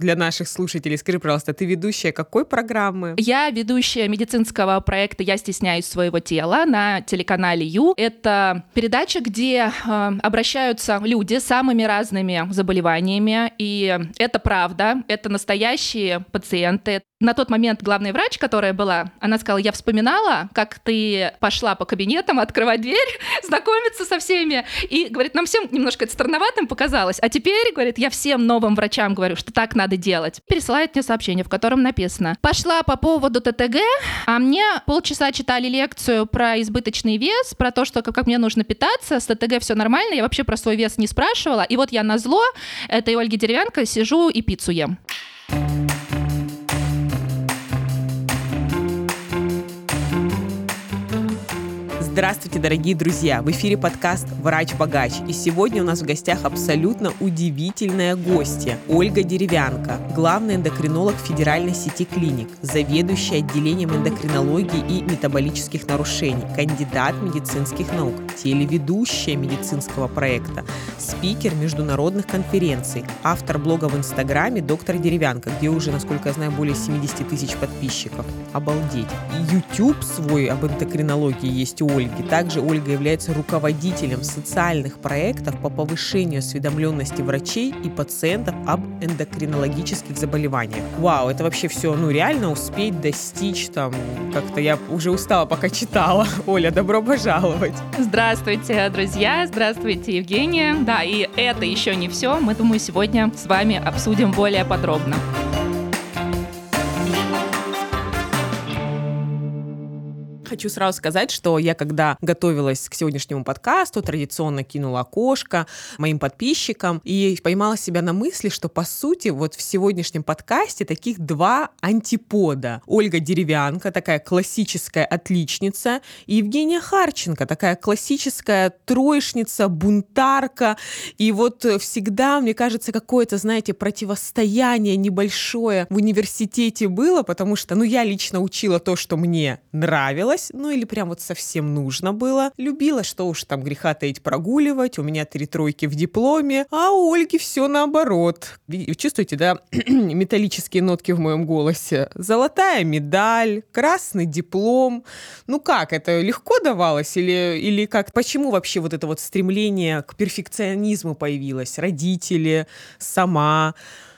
для наших слушателей. Скажи, пожалуйста, ты ведущая какой программы? Я ведущая медицинского проекта «Я стесняюсь своего тела» на телеканале Ю. Это передача, где э, обращаются люди с самыми разными заболеваниями, и это правда, это настоящие пациенты, на тот момент главный врач, которая была, она сказала, я вспоминала, как ты пошла по кабинетам открывать дверь, знакомиться со всеми, и, говорит, нам всем немножко это странноватым показалось, а теперь, говорит, я всем новым врачам говорю, что так надо делать. Пересылает мне сообщение, в котором написано, пошла по поводу ТТГ, а мне полчаса читали лекцию про избыточный вес, про то, что как мне нужно питаться, с ТТГ все нормально, я вообще про свой вес не спрашивала, и вот я на зло этой Ольги Деревянко сижу и пиццу ем. Здравствуйте, дорогие друзья! В эфире подкаст «Врач-богач». И сегодня у нас в гостях абсолютно удивительная гостья Ольга Деревянко, главный эндокринолог федеральной сети клиник, заведующая отделением эндокринологии и метаболических нарушений, кандидат медицинских наук, телеведущая медицинского проекта, спикер международных конференций, автор блога в Инстаграме «Доктор Деревянко», где уже, насколько я знаю, более 70 тысяч подписчиков. Обалдеть. YouTube свой об эндокринологии есть у Ольги Ольги. Также Ольга является руководителем социальных проектов по повышению осведомленности врачей и пациентов об эндокринологических заболеваниях. Вау, это вообще все, ну реально успеть достичь там, как-то я уже устала, пока читала. Оля, добро пожаловать. Здравствуйте, друзья, здравствуйте, Евгения. Да, и это еще не все. Мы, думаю, сегодня с вами обсудим более подробно. Хочу сразу сказать, что я, когда готовилась к сегодняшнему подкасту, традиционно кинула окошко моим подписчикам и поймала себя на мысли, что, по сути, вот в сегодняшнем подкасте таких два антипода. Ольга Деревянка, такая классическая отличница, и Евгения Харченко, такая классическая троечница, бунтарка. И вот всегда, мне кажется, какое-то, знаете, противостояние небольшое в университете было, потому что, ну, я лично учила то, что мне нравилось, нравилось, ну или прям вот совсем нужно было. Любила, что уж там греха таить прогуливать, у меня три тройки в дипломе, а у Ольги все наоборот. Чувствуете, да, металлические нотки в моем голосе? Золотая медаль, красный диплом. Ну как, это легко давалось или, или как? Почему вообще вот это вот стремление к перфекционизму появилось? Родители, сама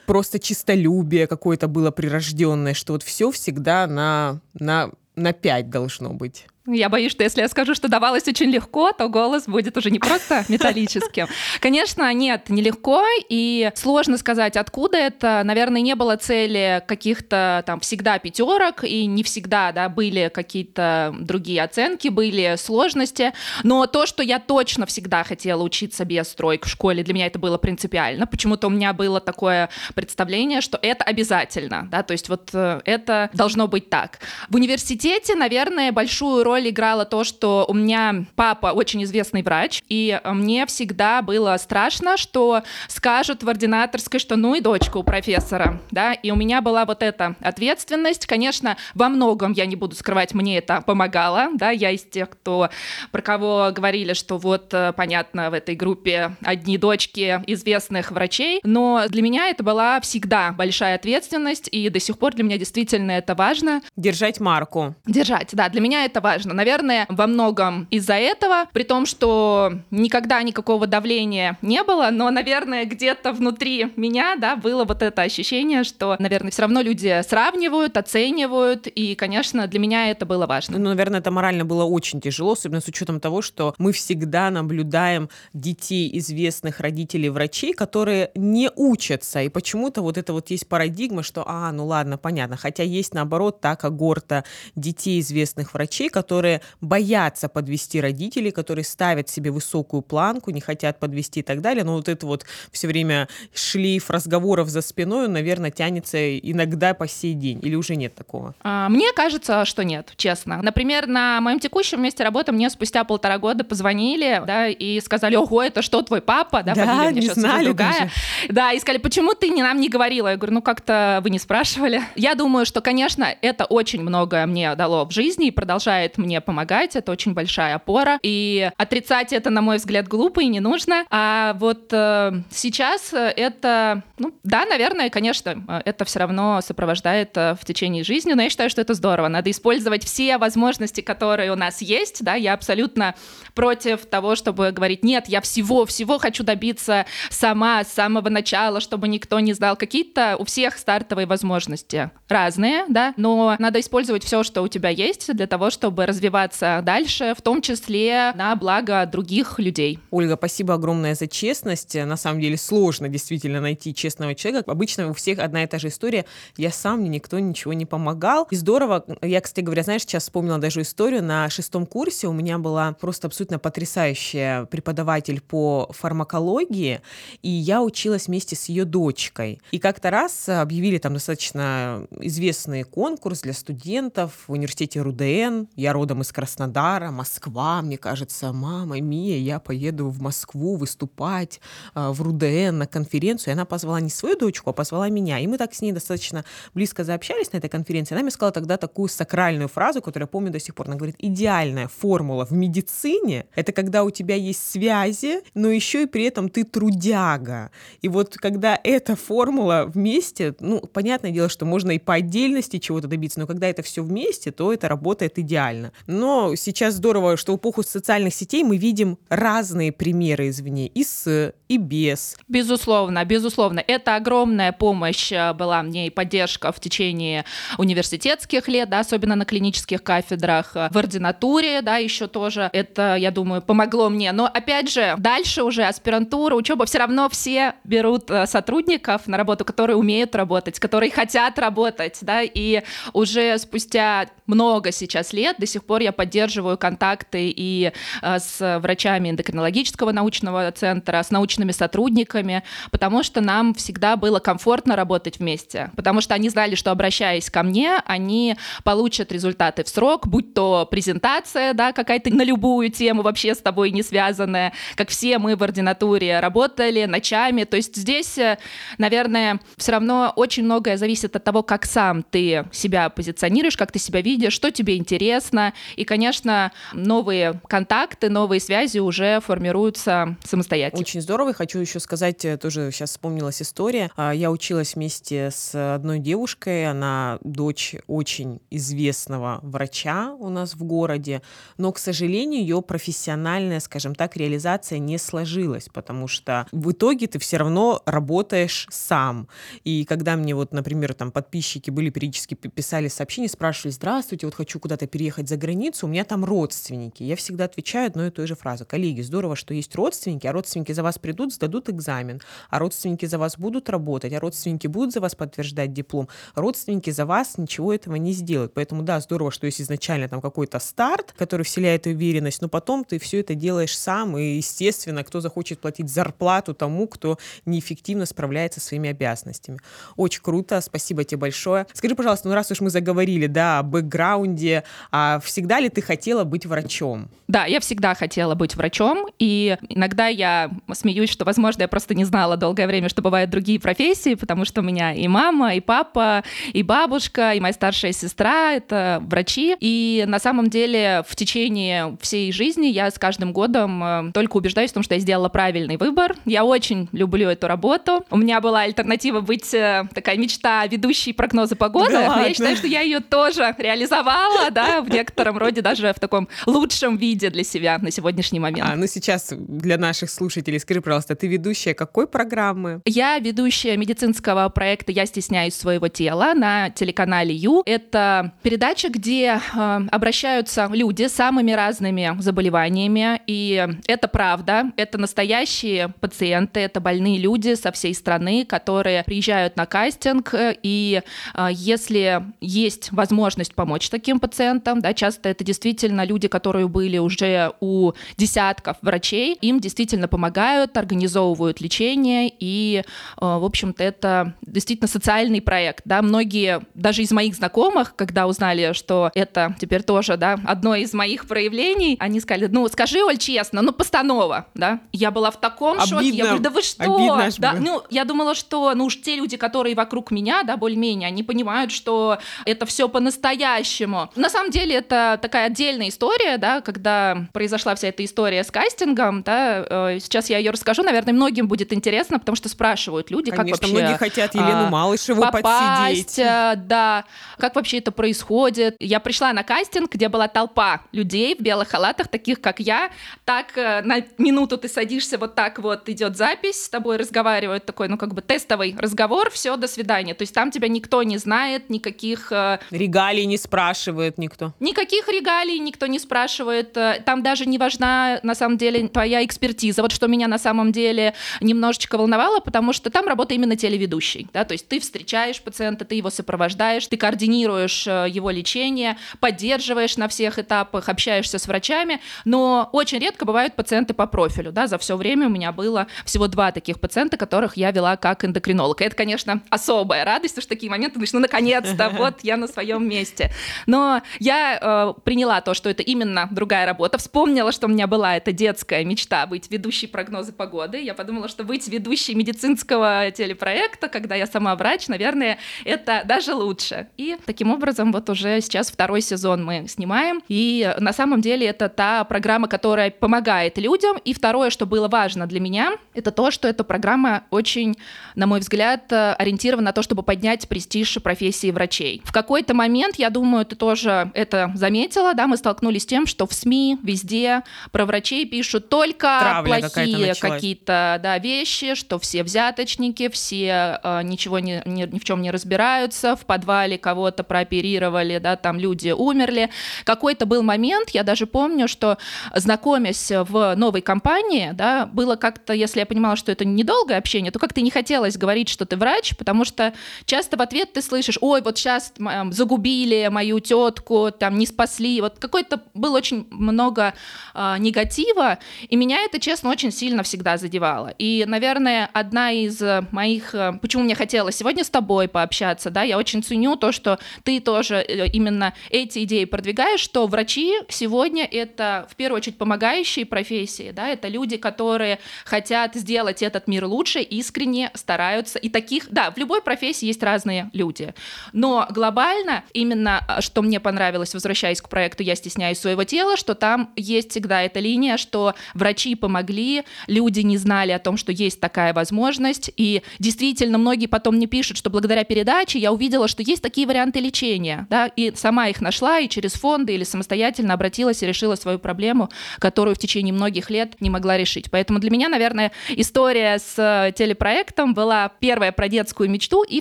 просто чистолюбие какое-то было прирожденное, что вот все всегда на, на на 5 должно быть. Я боюсь, что если я скажу, что давалось очень легко, то голос будет уже не просто металлическим. Конечно, нет, нелегко, и сложно сказать, откуда это. Наверное, не было цели каких-то там всегда пятерок, и не всегда, да, были какие-то другие оценки, были сложности. Но то, что я точно всегда хотела учиться без троек в школе, для меня это было принципиально. Почему-то у меня было такое представление, что это обязательно, да, то есть вот э, это должно быть так. В университете, наверное, большую роль роль играло то, что у меня папа очень известный врач, и мне всегда было страшно, что скажут в ординаторской, что ну и дочка у профессора, да, и у меня была вот эта ответственность. Конечно, во многом, я не буду скрывать, мне это помогало, да, я из тех, кто, про кого говорили, что вот, э, понятно, в этой группе одни дочки известных врачей, но для меня это была всегда большая ответственность, и до сих пор для меня действительно это важно. Держать марку. Держать, да, для меня это важно. Наверное, во многом из-за этого, при том, что никогда никакого давления не было, но, наверное, где-то внутри меня, да, было вот это ощущение, что, наверное, все равно люди сравнивают, оценивают, и, конечно, для меня это было важно. Ну, наверное, это морально было очень тяжело, особенно с учетом того, что мы всегда наблюдаем детей известных родителей врачей, которые не учатся, и почему-то вот это вот есть парадигма, что, а, ну ладно, понятно, хотя есть, наоборот, та когорта детей известных врачей, которые которые боятся подвести родителей, которые ставят себе высокую планку, не хотят подвести и так далее. Но вот это вот все время шлейф разговоров за спиной, наверное, тянется иногда по сей день. Или уже нет такого? А, мне кажется, что нет, честно. Например, на моем текущем месте работы мне спустя полтора года позвонили, да, и сказали, ого, это что, твой папа? Да, да не знали другая. Даже. Да, и сказали, почему ты не нам не говорила? Я говорю, ну как-то вы не спрашивали. Я думаю, что, конечно, это очень многое мне дало в жизни и продолжает мне помогать, это очень большая опора, и отрицать это, на мой взгляд, глупо и не нужно, а вот э, сейчас это, ну, да, наверное, конечно, это все равно сопровождает э, в течение жизни, но я считаю, что это здорово, надо использовать все возможности, которые у нас есть, да, я абсолютно против того, чтобы говорить, нет, я всего-всего хочу добиться сама с самого начала, чтобы никто не знал. Какие-то у всех стартовые возможности разные, да, но надо использовать все, что у тебя есть для того, чтобы развиваться дальше, в том числе на благо других людей. Ольга, спасибо огромное за честность. На самом деле сложно действительно найти честного человека. Обычно у всех одна и та же история. Я сам, мне никто ничего не помогал. И здорово. Я, кстати говоря, знаешь, сейчас вспомнила даже историю. На шестом курсе у меня была просто абсолютно потрясающая преподаватель по фармакологии, и я училась вместе с ее дочкой. И как-то раз объявили там достаточно известный конкурс для студентов в университете РУДН. Я родом из Краснодара, Москва, мне кажется, мама, Мия, я поеду в Москву выступать э, в РУДН на конференцию. И она позвала не свою дочку, а позвала меня. И мы так с ней достаточно близко заобщались на этой конференции. Она мне сказала тогда такую сакральную фразу, которую я помню до сих пор. Она говорит, идеальная формула в медицине — это когда у тебя есть связи, но еще и при этом ты трудяга. И вот когда эта формула вместе, ну, понятное дело, что можно и по отдельности чего-то добиться, но когда это все вместе, то это работает идеально. Но сейчас здорово, что эпоху социальных сетей мы видим разные примеры извне, и с, и без. Безусловно, безусловно. Это огромная помощь э, была мне и поддержка в течение университетских лет, да, особенно на клинических кафедрах, э, в ординатуре, да, еще тоже. Это, я думаю, помогло мне. Но, опять же, дальше уже аспирантура, учеба, все равно все берут э, сотрудников на работу, которые умеют работать, которые хотят работать, да, и уже спустя много сейчас лет до сих пор я поддерживаю контакты и э, с врачами эндокринологического научного центра, с научными сотрудниками, потому что нам всегда было комфортно работать вместе, потому что они знали, что обращаясь ко мне, они получат результаты в срок, будь то презентация, да, какая-то на любую тему вообще с тобой не связанная, как все мы в ординатуре работали ночами, то есть здесь, э, наверное, все равно очень многое зависит от того, как сам ты себя позиционируешь, как ты себя видишь, что тебе интересно, и, конечно, новые контакты, новые связи уже формируются самостоятельно. Очень здорово. И хочу еще сказать, э, тоже сейчас вспомнилась история. А, я училась вместе с одной девушкой, она дочь очень известного врача у нас в городе, но, к сожалению, ее профессиональная, скажем так, реализация не сложилась, потому что в итоге ты все равно работаешь сам. И когда мне вот, например, там подписчики были периодически писали сообщения, спрашивали, здравствуйте, вот хочу куда-то переехать за границу, у меня там родственники. Я всегда отвечаю одной и той же фразу. Коллеги, здорово, что есть родственники, а родственники за вас придут, сдадут экзамен, а родственники за вас будут работать, а родственники будут за вас подтверждать диплом, родственники за вас ничего этого не сделают. Поэтому да, здорово, что есть изначально там какой-то старт, который вселяет уверенность, но потом ты все это делаешь сам, и, естественно, кто захочет платить зарплату тому, кто неэффективно справляется со своими обязанностями. Очень круто, спасибо тебе большое. Скажи, пожалуйста, ну раз уж мы заговорили, да, о бэкграунде, а всегда ли ты хотела быть врачом? Да, я всегда хотела быть врачом, и иногда я смеюсь, что, возможно, я просто не знала долгое время, что бывают другие профессии, потому что у меня и мама, и папа, и бабушка, и моя старшая сестра — это врачи, и на самом деле в течение всей жизни я с каждым годом э, только убеждаюсь в том, что я сделала правильный выбор. Я очень люблю эту работу. У меня была альтернатива быть э, такая мечта ведущей прогнозы погоды, да но я считаю, что я ее тоже реализовала, да, в некотором роде даже в таком лучшем виде для себя на сегодняшний момент. А, ну сейчас для наших слушателей скажи, пожалуйста, ты ведущая какой программы? Я ведущая медицинского проекта «Я стесняюсь своего тела» на телеканале Ю. Это передача, где э, обращаются люди с самыми разными заболеваниями, и это правда, это настоящие пациенты, это больные люди со всей страны, которые приезжают на кастинг, и э, если есть возможность помочь таким пациентам, да, часто это действительно люди, которые были уже у десятков врачей, им действительно помогают, организовывают лечение, и, э, в общем-то, это действительно социальный проект, да, многие, даже из моих знакомых, когда узнали, что это теперь тоже, да, одно из моих проявлений, они сказали, ну, скажи, Оль, честно, ну, постанова, да, я была в таком Обидно. шоке, я говорю, да вы что, да, ну, я думала, что, ну, уж те люди, которые вокруг меня, да, более-менее, они понимают, что это все по-настоящему. На самом деле это такая отдельная история, да, когда произошла вся эта история с кастингом, да, э, сейчас я ее расскажу, наверное, многим будет интересно, потому что спрашивают люди, Конечно, как вообще... многие хотят Елену а, Малышеву попасть, подсидеть. Э, да, как вообще это происходит. Я пришла на кастинг, где была толпа людей в белых халатах, таких как я, так э, на минуту ты садишься, вот так вот идет запись, с тобой разговаривают, такой, ну, как бы тестовый разговор, все, до свидания. То есть там тебя никто не знает, никаких... Регалий не спрашивает никто. Никаких регалий никто не спрашивает. Э, там даже не важна, на самом деле, твоя экспертиза. Вот что меня на самом деле немножечко волновало, потому что там работа именно телеведущий. Да? То есть ты встречаешь пациента, ты его сопровождаешь, ты координируешь э, его лечение, поддерживаешь на всех этапах, общаешься с врачами, но очень редко бывают пациенты по профилю. Да? За все время у меня было всего два таких пациента, которых я вела как эндокринолог. И это, конечно, особая радость, потому что такие моменты, ну, наконец-то, вот я на своем месте. Но я э, приняла то, что это именно другая работа, вспомнила, что у меня была эта детская мечта быть ведущей прогнозы погоды. Я подумала, что быть ведущей медицинского телепроекта, когда я сама врач, наверное, это даже лучше. И таким образом вот уже сейчас второй сезон мы снимаем. И на самом деле это та программа, которая помогает людям. И второе, что было важно для меня, это то, что эта программа очень, на мой взгляд, ориентирована на то, чтобы поднять престиж профессии врачей. В какой-то момент, я думаю, ты тоже это заметила, да, мы столкнулись с тем, что в СМИ везде про врачей пишут только Травля плохие какие-то да, вещи, что все взяточники, все э, ничего не, ни, ни в чем не разбираются, в подвале кого-то прооперировали, да, там люди умерли. Какой-то был момент, я даже помню, что знакомясь в новой компании, да, было как-то, если я понимала, что это недолгое общение, то как-то не хотелось говорить, что ты врач, потому что часто в ответ ты слышишь, ой, вот сейчас загубили мою тетку, там не спасли, вот какой-то было очень много э, негатива, и меня это, честно, очень сильно всегда задевало. И, наверное, одна из моих, э, почему мне хотелось сегодня с тобой пообщаться, да, я очень ценю то, что ты тоже э, именно эти идеи продвигаешь, что врачи сегодня это в первую очередь помогающие профессии, да, это люди, которые хотят сделать этот мир лучше, искренне стараются, и таких, да, в любой профессии есть разные люди, но глобально именно, а, что мне понравилось, возвращаясь к проекту «Я стесняюсь своего тела», что там есть всегда эта линия, что врачи помогли, люди не знали о том, что есть такая возможность, и действительно многие потом мне пишут, что благодаря передаче я увидела, что есть такие варианты лечения, да, и сама их нашла, и через фонды или самостоятельно обратилась и решила свою проблему, которую в течение многих лет не могла решить. Поэтому для меня, наверное, история с э, телепроектом была первая про детскую мечту, и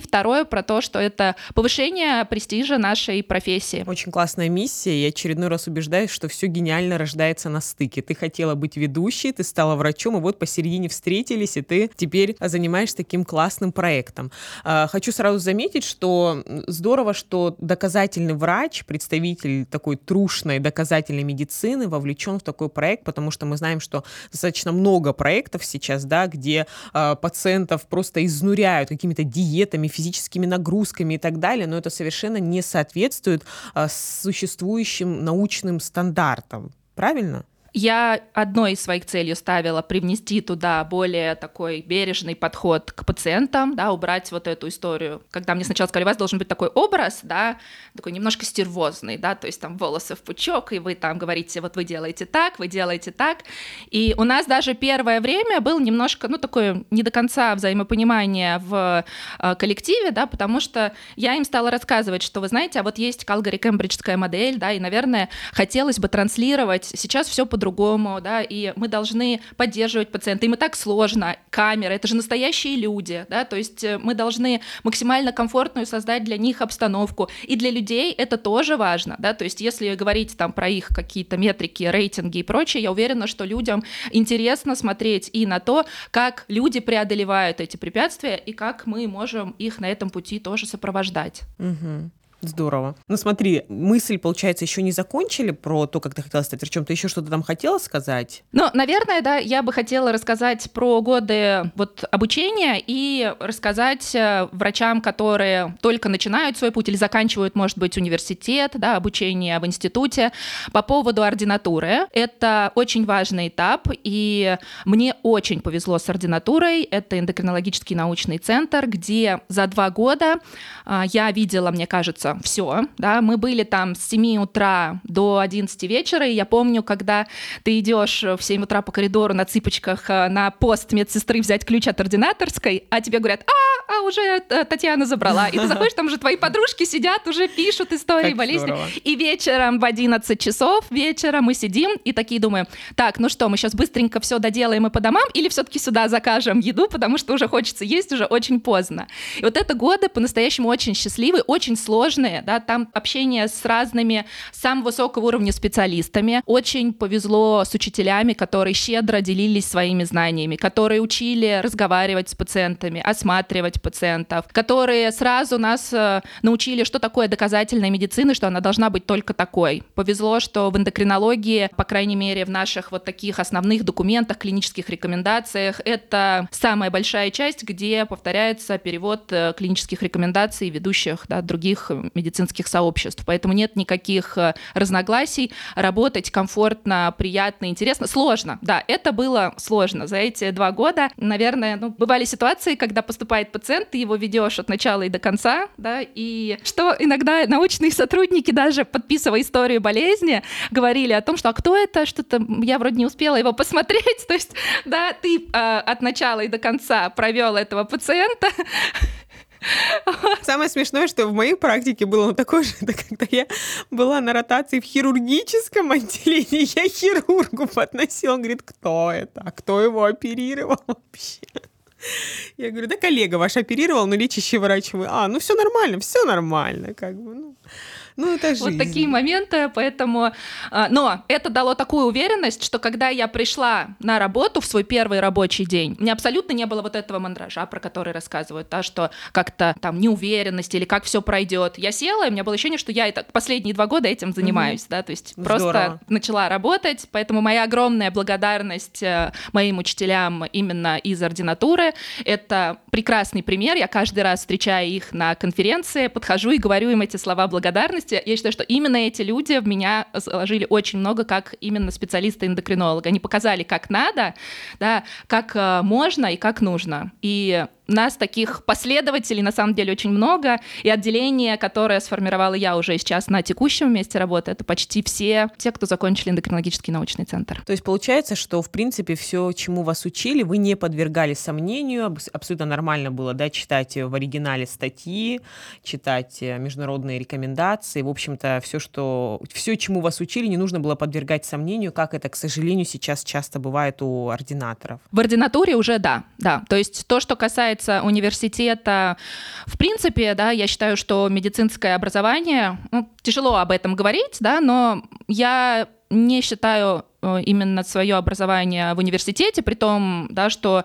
второе про то, что это повышение престижа нашей профессии. Очень классная миссия. Я очередной раз убеждаюсь, что все гениально рождается на стыке. Ты хотела быть ведущей, ты стала врачом, и вот посередине встретились, и ты теперь занимаешься таким классным проектом. А, хочу сразу заметить, что здорово, что доказательный врач, представитель такой трушной доказательной медицины вовлечен в такой проект, потому что мы знаем, что достаточно много проектов сейчас, да, где э, пациентов просто изнуряют какими-то диетами, физическими нагрузками и так далее, но это совершенно не соответствует э, существующим научным стандартам. Правильно? Я одной из своих целей ставила привнести туда более такой бережный подход к пациентам, да, убрать вот эту историю. Когда мне сначала сказали, у вас должен быть такой образ, да, такой немножко стервозный, да, то есть там волосы в пучок, и вы там говорите, вот вы делаете так, вы делаете так. И у нас даже первое время был немножко, ну, такое не до конца взаимопонимание в э, коллективе, да, потому что я им стала рассказывать, что, вы знаете, а вот есть Калгари-Кембриджская модель, да, и, наверное, хотелось бы транслировать сейчас все по по-другому, да, и мы должны поддерживать пациента. Им и так сложно. Камера, это же настоящие люди, да, то есть э, мы должны максимально комфортную создать для них обстановку. И для людей это тоже важно, да, то есть если говорить там про их какие-то метрики, рейтинги и прочее, я уверена, что людям интересно смотреть и на то, как люди преодолевают эти препятствия и как мы можем их на этом пути тоже сопровождать. Угу. Здорово. Ну смотри, мысль, получается, еще не закончили про то, как ты хотела стать врачом. Ты еще что-то там хотела сказать? Ну, наверное, да, я бы хотела рассказать про годы вот обучения и рассказать э, врачам, которые только начинают свой путь или заканчивают, может быть, университет, да, обучение в институте, по поводу ординатуры. Это очень важный этап, и мне очень повезло с ординатурой. Это эндокринологический научный центр, где за два года а, я видела, мне кажется, было все, да, мы были там с 7 утра до 11 вечера, и я помню, когда ты идешь в 7 утра по коридору на цыпочках э, на пост медсестры взять ключ от ординаторской, а тебе говорят, а, а уже э, Татьяна забрала, и ты заходишь, там уже твои подружки сидят, уже пишут истории как болезни, здорово. и вечером в 11 часов вечера мы сидим и такие думаем, так, ну что, мы сейчас быстренько все доделаем и по домам, или все-таки сюда закажем еду, потому что уже хочется есть, уже очень поздно. И вот это годы по-настоящему очень счастливые, очень сложные, да, там общение с разными самого высокого уровня специалистами. Очень повезло с учителями, которые щедро делились своими знаниями, которые учили разговаривать с пациентами, осматривать пациентов, которые сразу нас э, научили, что такое доказательная медицина, что она должна быть только такой. Повезло, что в эндокринологии, по крайней мере, в наших вот таких основных документах, клинических рекомендациях, это самая большая часть, где повторяется перевод э, клинических рекомендаций ведущих да, других медицинских сообществ. Поэтому нет никаких э, разногласий. Работать комфортно, приятно, интересно. Сложно, да, это было сложно. За эти два года, наверное, ну, бывали ситуации, когда поступает пациент, ты его ведешь от начала и до конца, да, и что иногда научные сотрудники даже подписывая историю болезни, говорили о том, что а кто это, что-то я вроде не успела его посмотреть, то есть, да, ты э, от начала и до конца провел этого пациента, Самое смешное, что в моей практике было такое же, это когда я была на ротации в хирургическом отделении, я хирургу подносила, он говорит, кто это, кто его оперировал вообще? Я говорю, да коллега ваш оперировал, но лечащий врач вы. А, ну все нормально, все нормально, как бы, ну. Ну, это жизнь. Вот такие моменты, поэтому... А, но это дало такую уверенность, что когда я пришла на работу в свой первый рабочий день, мне абсолютно не было вот этого мандража, про который рассказывают, да, что как-то там неуверенность или как все пройдет. Я села, и у меня было ощущение, что я это последние два года этим занимаюсь, угу. да, то есть Здорово. просто начала работать, поэтому моя огромная благодарность э, моим учителям именно из ординатуры. Это прекрасный пример, я каждый раз встречая их на конференции, подхожу и говорю им эти слова благодарности, части, я считаю, что именно эти люди в меня заложили очень много как именно специалиста-эндокринолога. Они показали, как надо, да, как э, можно и как нужно. И нас таких последователей на самом деле очень много, и отделение, которое сформировала я уже сейчас на текущем месте работы, это почти все те, кто закончили эндокринологический научный центр. То есть получается, что в принципе все, чему вас учили, вы не подвергали сомнению, абсолютно нормально было, да, читать в оригинале статьи, читать э, международные рекомендации, в общем-то все, что все, чему вас учили, не нужно было подвергать сомнению, как это, к сожалению, сейчас часто бывает у ординаторов. В ординатуре уже да, да, то есть то, что касается касается университета, в принципе, да, я считаю, что медицинское образование, ну, тяжело об этом говорить, да, но я не считаю э, именно свое образование в университете, при том, да, что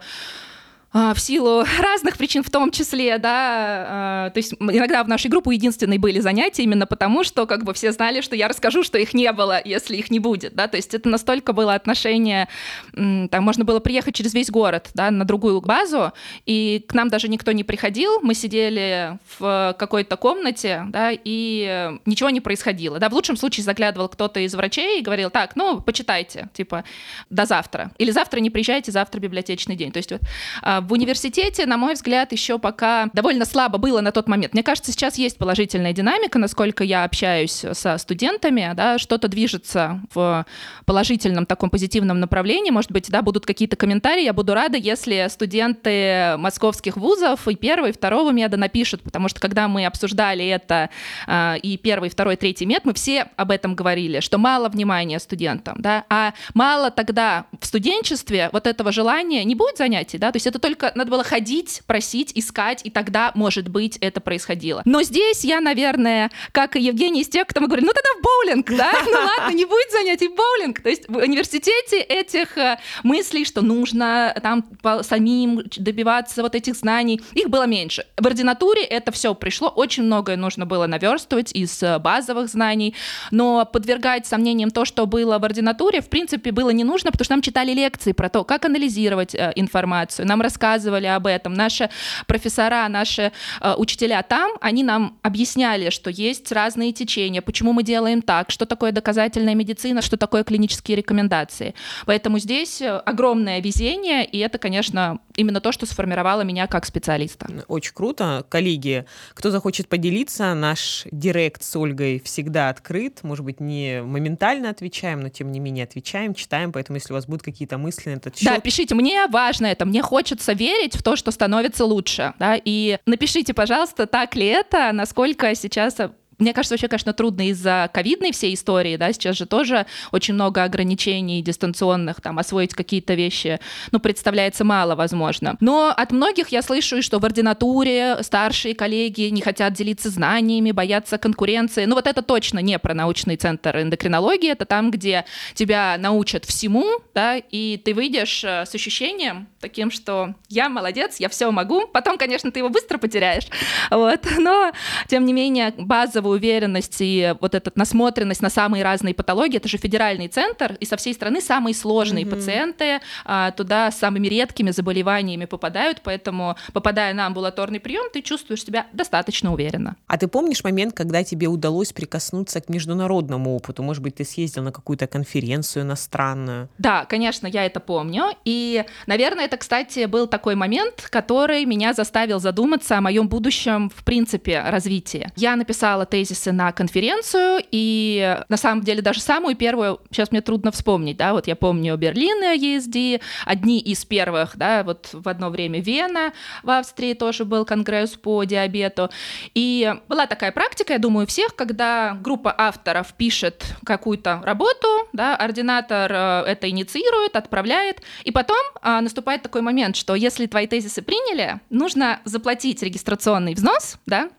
в силу разных причин, в том числе, да, а, то есть иногда в нашей группе единственные были занятия именно потому, что как бы все знали, что я расскажу, что их не было, если их не будет, да, то есть это настолько было отношение, там можно было приехать через весь город, да, на другую базу, и к нам даже никто не приходил, мы сидели в какой-то комнате, да, и ничего не происходило, да, в лучшем случае заглядывал кто-то из врачей и говорил, так, ну, почитайте, типа, до завтра, или завтра не приезжайте, завтра библиотечный день, то есть вот а, в университете, на мой взгляд, еще пока довольно слабо было на тот момент. Мне кажется, сейчас есть положительная динамика, насколько я общаюсь со студентами, да, что-то движется в положительном таком позитивном направлении. Может быть, да, будут какие-то комментарии. Я буду рада, если студенты московских вузов и первого, и второго меда напишут, потому что когда мы обсуждали это э, и первый, второй, третий мед, мы все об этом говорили, что мало внимания студентам, да, а мало тогда в студенчестве вот этого желания не будет занятий, да, то есть это только только надо было ходить, просить, искать, и тогда, может быть, это происходило. Но здесь я, наверное, как и Евгений из тех, кто мы говорим, ну тогда в боулинг, да? Ну ладно, не будет занятий в боулинг. То есть в университете этих э, мыслей, что нужно там самим добиваться вот этих знаний, их было меньше. В ординатуре это все пришло, очень многое нужно было наверстывать из э, базовых знаний, но подвергать сомнениям то, что было в ординатуре, в принципе, было не нужно, потому что нам читали лекции про то, как анализировать э, информацию, нам рассказывали рассказывали об этом. Наши профессора, наши э, учителя там, они нам объясняли, что есть разные течения, почему мы делаем так, что такое доказательная медицина, что такое клинические рекомендации. Поэтому здесь э, огромное везение, и это, конечно, именно то, что сформировало меня как специалиста. Очень круто. Коллеги, кто захочет поделиться, наш директ с Ольгой всегда открыт. Может быть, не моментально отвечаем, но тем не менее отвечаем, читаем. Поэтому, если у вас будут какие-то мысли на этот счет... Да, пишите. Мне важно это. Мне хочется верить в то, что становится лучше. Да? И напишите, пожалуйста, так ли это, насколько сейчас мне кажется, вообще, конечно, трудно из-за ковидной всей истории, да, сейчас же тоже очень много ограничений дистанционных, там, освоить какие-то вещи, ну, представляется мало, возможно. Но от многих я слышу, что в ординатуре старшие коллеги не хотят делиться знаниями, боятся конкуренции. Ну, вот это точно не про научный центр эндокринологии, это там, где тебя научат всему, да, и ты выйдешь э, с ощущением таким, что я молодец, я все могу. Потом, конечно, ты его быстро потеряешь, вот, но, тем не менее, базовую уверенность и вот эта насмотренность на самые разные патологии. Это же федеральный центр, и со всей страны самые сложные mm-hmm. пациенты а, туда с самыми редкими заболеваниями попадают, поэтому, попадая на амбулаторный прием, ты чувствуешь себя достаточно уверенно. А ты помнишь момент, когда тебе удалось прикоснуться к международному опыту? Может быть, ты съездил на какую-то конференцию иностранную? Да, конечно, я это помню. И, наверное, это, кстати, был такой момент, который меня заставил задуматься о моем будущем, в принципе, развитии. Я написала тезис тезисы на конференцию, и на самом деле даже самую первую, сейчас мне трудно вспомнить, да, вот я помню Берлин ESD, одни из первых, да, вот в одно время Вена в Австрии тоже был конгресс по диабету, и была такая практика, я думаю, всех, когда группа авторов пишет какую-то работу, да, ординатор э, это инициирует, отправляет, и потом а, наступает такой момент, что если твои тезисы приняли, нужно заплатить регистрационный взнос, да,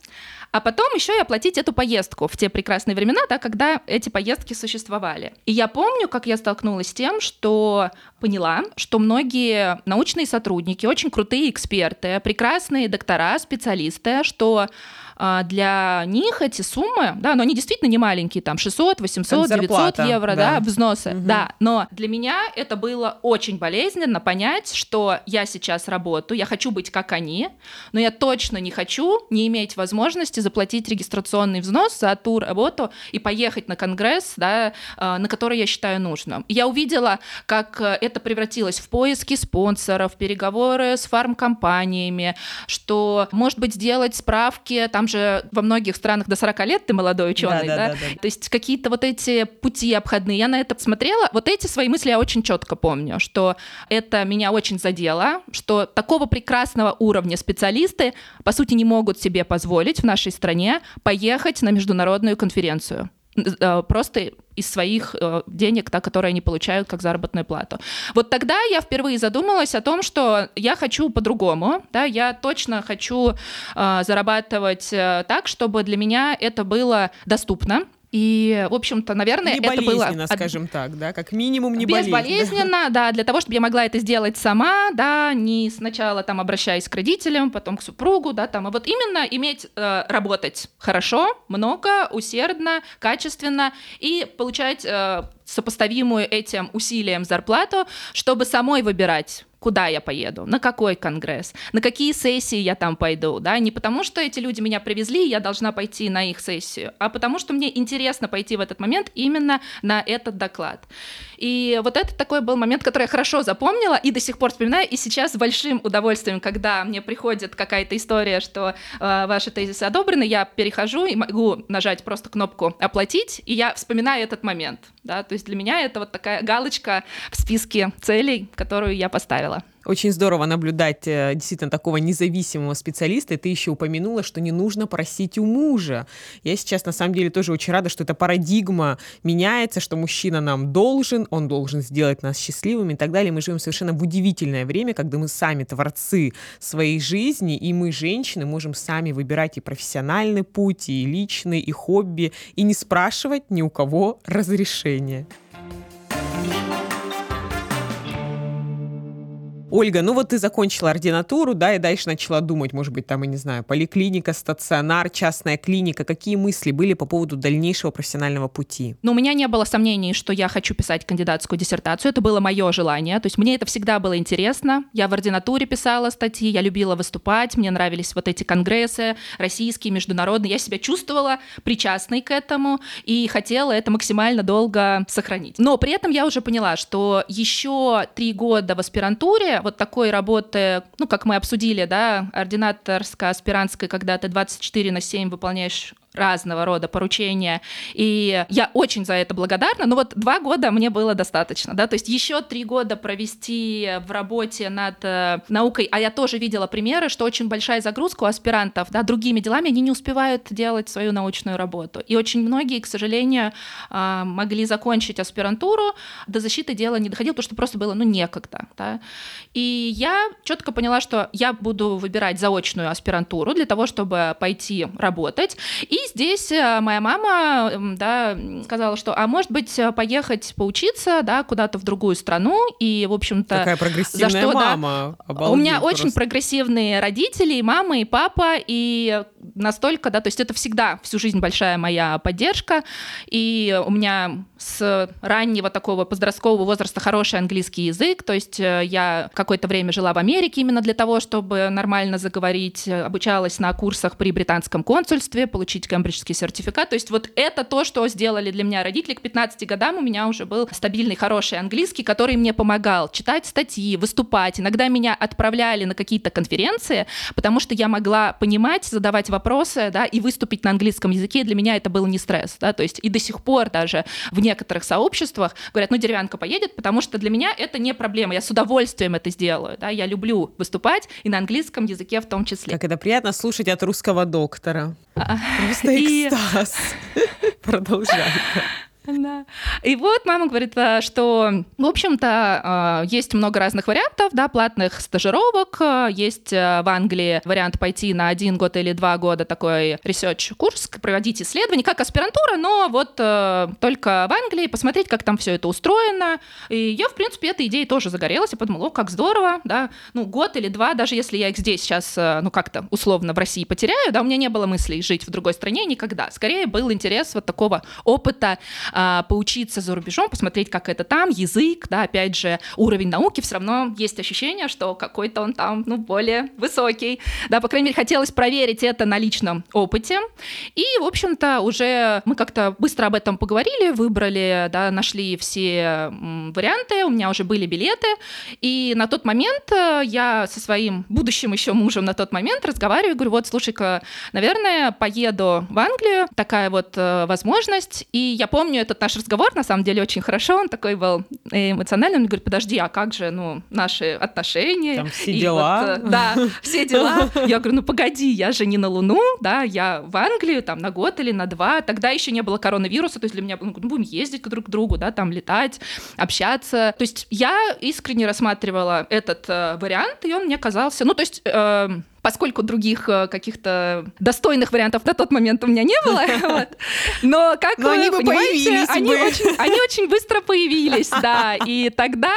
а потом еще и оплатить эту поездку в те прекрасные времена, да, когда эти поездки существовали. И я помню, как я столкнулась с тем, что поняла, что многие научные сотрудники, очень крутые эксперты, прекрасные доктора, специалисты, что для них эти суммы, да, но они действительно не маленькие, там 600, 800, 900 евро, да, да взносы, угу. да, но для меня это было очень болезненно понять, что я сейчас работаю, я хочу быть как они, но я точно не хочу не иметь возможности заплатить регистрационный взнос за ту работу и поехать на конгресс, да, а, на который я считаю нужным. Я увидела, как это превратилось в поиски спонсоров, переговоры с фармкомпаниями, что, может быть, сделать справки, там же во многих странах до 40 лет ты молодой ученый, да? да? да, да. То есть какие-то вот эти пути обходные. Я на это смотрела. Вот эти свои мысли я очень четко помню, что это меня очень задело, что такого прекрасного уровня специалисты, по сути, не могут себе позволить в нашей стране поехать на международную конференцию. Э, просто из своих э, денег, да, которые они получают как заработную плату. Вот тогда я впервые задумалась о том, что я хочу по-другому, да, я точно хочу э, зарабатывать э, так, чтобы для меня это было доступно, и, в общем-то, наверное, это было... скажем так, да, как минимум не Безболезненно, да, для того, чтобы я могла это сделать сама, да, не сначала там обращаясь к родителям, потом к супругу, да, там, а вот именно иметь, э, работать хорошо, много, усердно, качественно и получать э, сопоставимую этим усилиям зарплату, чтобы самой выбирать куда я поеду, на какой конгресс, на какие сессии я там пойду, да, не потому что эти люди меня привезли, и я должна пойти на их сессию, а потому что мне интересно пойти в этот момент именно на этот доклад. И вот это такой был момент, который я хорошо запомнила и до сих пор вспоминаю, и сейчас с большим удовольствием, когда мне приходит какая-то история, что э, ваши тезисы одобрены, я перехожу и могу нажать просто кнопку «Оплатить», и я вспоминаю этот момент, да, то есть для меня это вот такая галочка в списке целей, которую я поставила. Очень здорово наблюдать э, действительно такого независимого специалиста. И ты еще упомянула, что не нужно просить у мужа. Я сейчас на самом деле тоже очень рада, что эта парадигма меняется, что мужчина нам должен, он должен сделать нас счастливыми и так далее. Мы живем совершенно в удивительное время, когда мы сами творцы своей жизни, и мы, женщины, можем сами выбирать и профессиональный путь, и личный, и хобби, и не спрашивать ни у кого разрешения. Ольга, ну вот ты закончила ординатуру, да, и дальше начала думать, может быть, там, я не знаю, поликлиника, стационар, частная клиника. Какие мысли были по поводу дальнейшего профессионального пути? Ну, у меня не было сомнений, что я хочу писать кандидатскую диссертацию. Это было мое желание. То есть мне это всегда было интересно. Я в ординатуре писала статьи, я любила выступать, мне нравились вот эти конгрессы, российские, международные. Я себя чувствовала причастной к этому и хотела это максимально долго сохранить. Но при этом я уже поняла, что еще три года в аспирантуре вот такой работы, ну, как мы обсудили, да, ординаторско-аспирантской, когда ты 24 на 7 выполняешь разного рода поручения, и я очень за это благодарна, но вот два года мне было достаточно, да, то есть еще три года провести в работе над э, наукой, а я тоже видела примеры, что очень большая загрузка у аспирантов, да, другими делами, они не успевают делать свою научную работу, и очень многие, к сожалению, э, могли закончить аспирантуру, до защиты дела не доходило, потому что просто было, ну, некогда, да, и я четко поняла, что я буду выбирать заочную аспирантуру для того, чтобы пойти работать, и здесь э, моя мама, да, сказала, что, а может быть, э, поехать поучиться, да, куда-то в другую страну, и, в общем-то... Какая прогрессивная за что, мама. Да, у меня просто. очень прогрессивные родители, и мама, и папа, и настолько, да, то есть это всегда всю жизнь большая моя поддержка, и у меня с раннего такого подросткового возраста хороший английский язык, то есть э, я какое-то время жила в Америке именно для того, чтобы нормально заговорить, обучалась на курсах при британском консульстве, получить кембриджский сертификат. То есть вот это то, что сделали для меня родители. К 15 годам у меня уже был стабильный, хороший английский, который мне помогал читать статьи, выступать. Иногда меня отправляли на какие-то конференции, потому что я могла понимать, задавать вопросы, да, и выступить на английском языке. Для меня это был не стресс, да, то есть и до сих пор даже в некоторых сообществах говорят, ну, деревянка поедет, потому что для меня это не проблема, я с удовольствием это сделаю, да, я люблю выступать и на английском языке в том числе. Как это приятно слушать от русского доктора. А, Просто экстаз. Продолжай. Да. И вот мама говорит, э, что, в общем-то, э, есть много разных вариантов, да, платных стажировок. Есть э, в Англии вариант пойти на один год или два года такой research-курс, проводить исследования, как аспирантура, но вот только в Англии, посмотреть, как там все это устроено. И я, в принципе, этой идеей тоже загорелась. Я подумала, о, как здорово, да, ну, год или два, даже если я их здесь сейчас, ну, как-то условно в России потеряю, да, у меня не было мыслей жить в другой стране никогда. Скорее был интерес вот такого опыта а, поучиться за рубежом, посмотреть, как это там, язык, да, опять же, уровень науки, все равно есть ощущение, что какой-то он там, ну, более высокий, да, по крайней мере, хотелось проверить это на личном опыте, и, в общем-то, уже мы как-то быстро об этом поговорили, выбрали, да, нашли все варианты, у меня уже были билеты, и на тот момент э, я со своим будущим еще мужем на тот момент разговариваю, говорю, вот, слушай-ка, наверное, поеду в Англию, такая вот э, возможность, и я помню этот наш разговор, на самом деле, очень хорошо, он такой был эмоциональный, он говорит, подожди, а как же, ну, наши отношения? Там все дела. Вот, э, да, все дела. Я говорю, ну, погоди, я же не на Луну, да, я в Англию, там, на год или на два, тогда еще не было коронавируса, то есть для меня, ну, будем ездить друг к другу, да, там, летать, общаться. То есть я искренне рассматривала этот э, вариант, и он мне казался, ну, то есть... Э, поскольку других э, каких-то достойных вариантов на тот момент у меня не было. Но как Но вы они понимаете, они, бы. Очень, они очень быстро появились, да. И тогда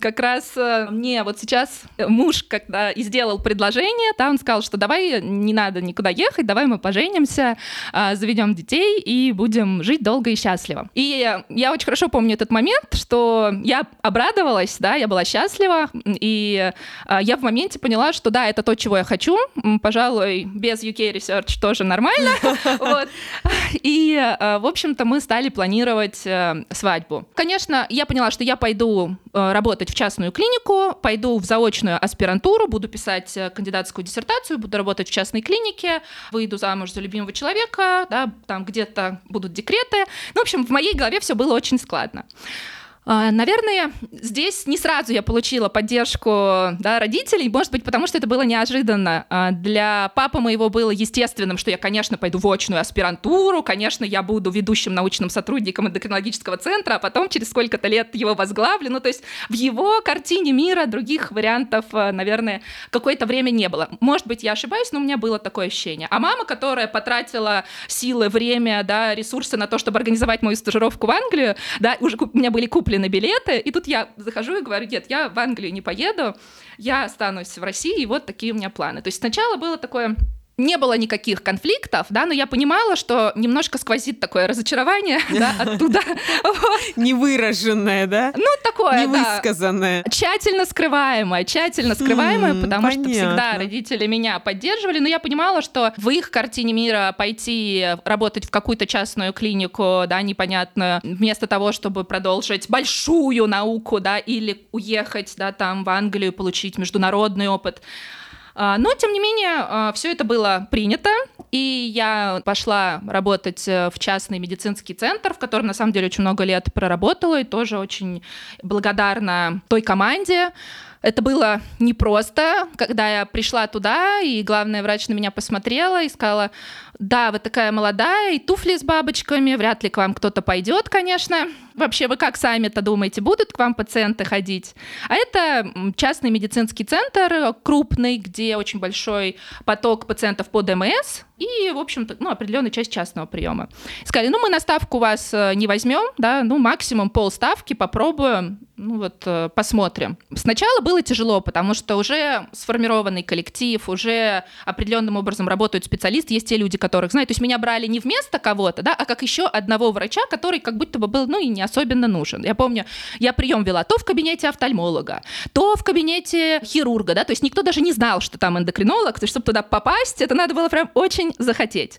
как раз э, мне вот сейчас муж, когда и сделал предложение, да, он сказал, что давай не надо никуда ехать, давай мы поженимся, а, заведем детей и будем жить долго и счастливо. И я очень хорошо помню этот момент, что я обрадовалась, да, я была счастлива, и а, я в моменте поняла, что да, это то, чего я хочу, хочу. Пожалуй, без UK Research тоже нормально. вот. И, э, в общем-то, мы стали планировать э, свадьбу. Конечно, я поняла, что я пойду э, работать в частную клинику, пойду в заочную аспирантуру, буду писать кандидатскую диссертацию, буду работать в частной клинике, выйду замуж за любимого человека, да, там где-то будут декреты. Ну, в общем, в моей голове все было очень складно. А, наверное, здесь не сразу я получила поддержку да, родителей, может быть, потому что это было неожиданно. А, для папы моего было естественным, что я, конечно, пойду в очную аспирантуру, конечно, я буду ведущим научным сотрудником эндокринологического центра, а потом через сколько-то лет его возглавлю. Ну, то есть в его картине мира других вариантов, а, наверное, какое-то время не было. Может быть, я ошибаюсь, но у меня было такое ощущение. А мама, которая потратила силы, время, да, ресурсы на то, чтобы организовать мою стажировку в Англию, да, уже у меня были куплены куплены билеты, и тут я захожу и говорю, нет, я в Англию не поеду, я останусь в России, и вот такие у меня планы. То есть сначала было такое не было никаких конфликтов, да, но я понимала, что немножко сквозит такое разочарование, да, оттуда. Невыраженное, да? Ну, такое, Невысказанное. Тщательно скрываемое, тщательно скрываемое, потому что всегда родители меня поддерживали, но я понимала, что в их картине мира пойти работать в какую-то частную клинику, да, непонятную, вместо того, чтобы продолжить большую науку, да, или уехать, да, там в Англию, получить международный опыт, но, тем не менее, а, все это было принято, и я пошла работать э, в частный медицинский центр, в котором, на самом деле, очень много лет проработала, и тоже очень благодарна той команде, это было непросто, когда я пришла туда, и главная врач на меня посмотрела и сказала, да, вы такая молодая, и туфли с бабочками, вряд ли к вам кто-то пойдет, конечно. Вообще, вы как сами-то думаете, будут к вам пациенты ходить? А это частный медицинский центр, крупный, где очень большой поток пациентов по ДМС, и, в общем-то, ну, определенная часть частного приема. Сказали, ну, мы на ставку вас э, не возьмем, да, ну, максимум полставки попробуем, ну, вот, э, посмотрим. Сначала было тяжело, потому что уже сформированный коллектив, уже определенным образом работают специалисты, есть те люди, которых знают, то есть меня брали не вместо кого-то, да, а как еще одного врача, который как будто бы был, ну, и не особенно нужен. Я помню, я прием вела то в кабинете офтальмолога, то в кабинете хирурга, да, то есть никто даже не знал, что там эндокринолог, то есть чтобы туда попасть, это надо было прям очень захотеть.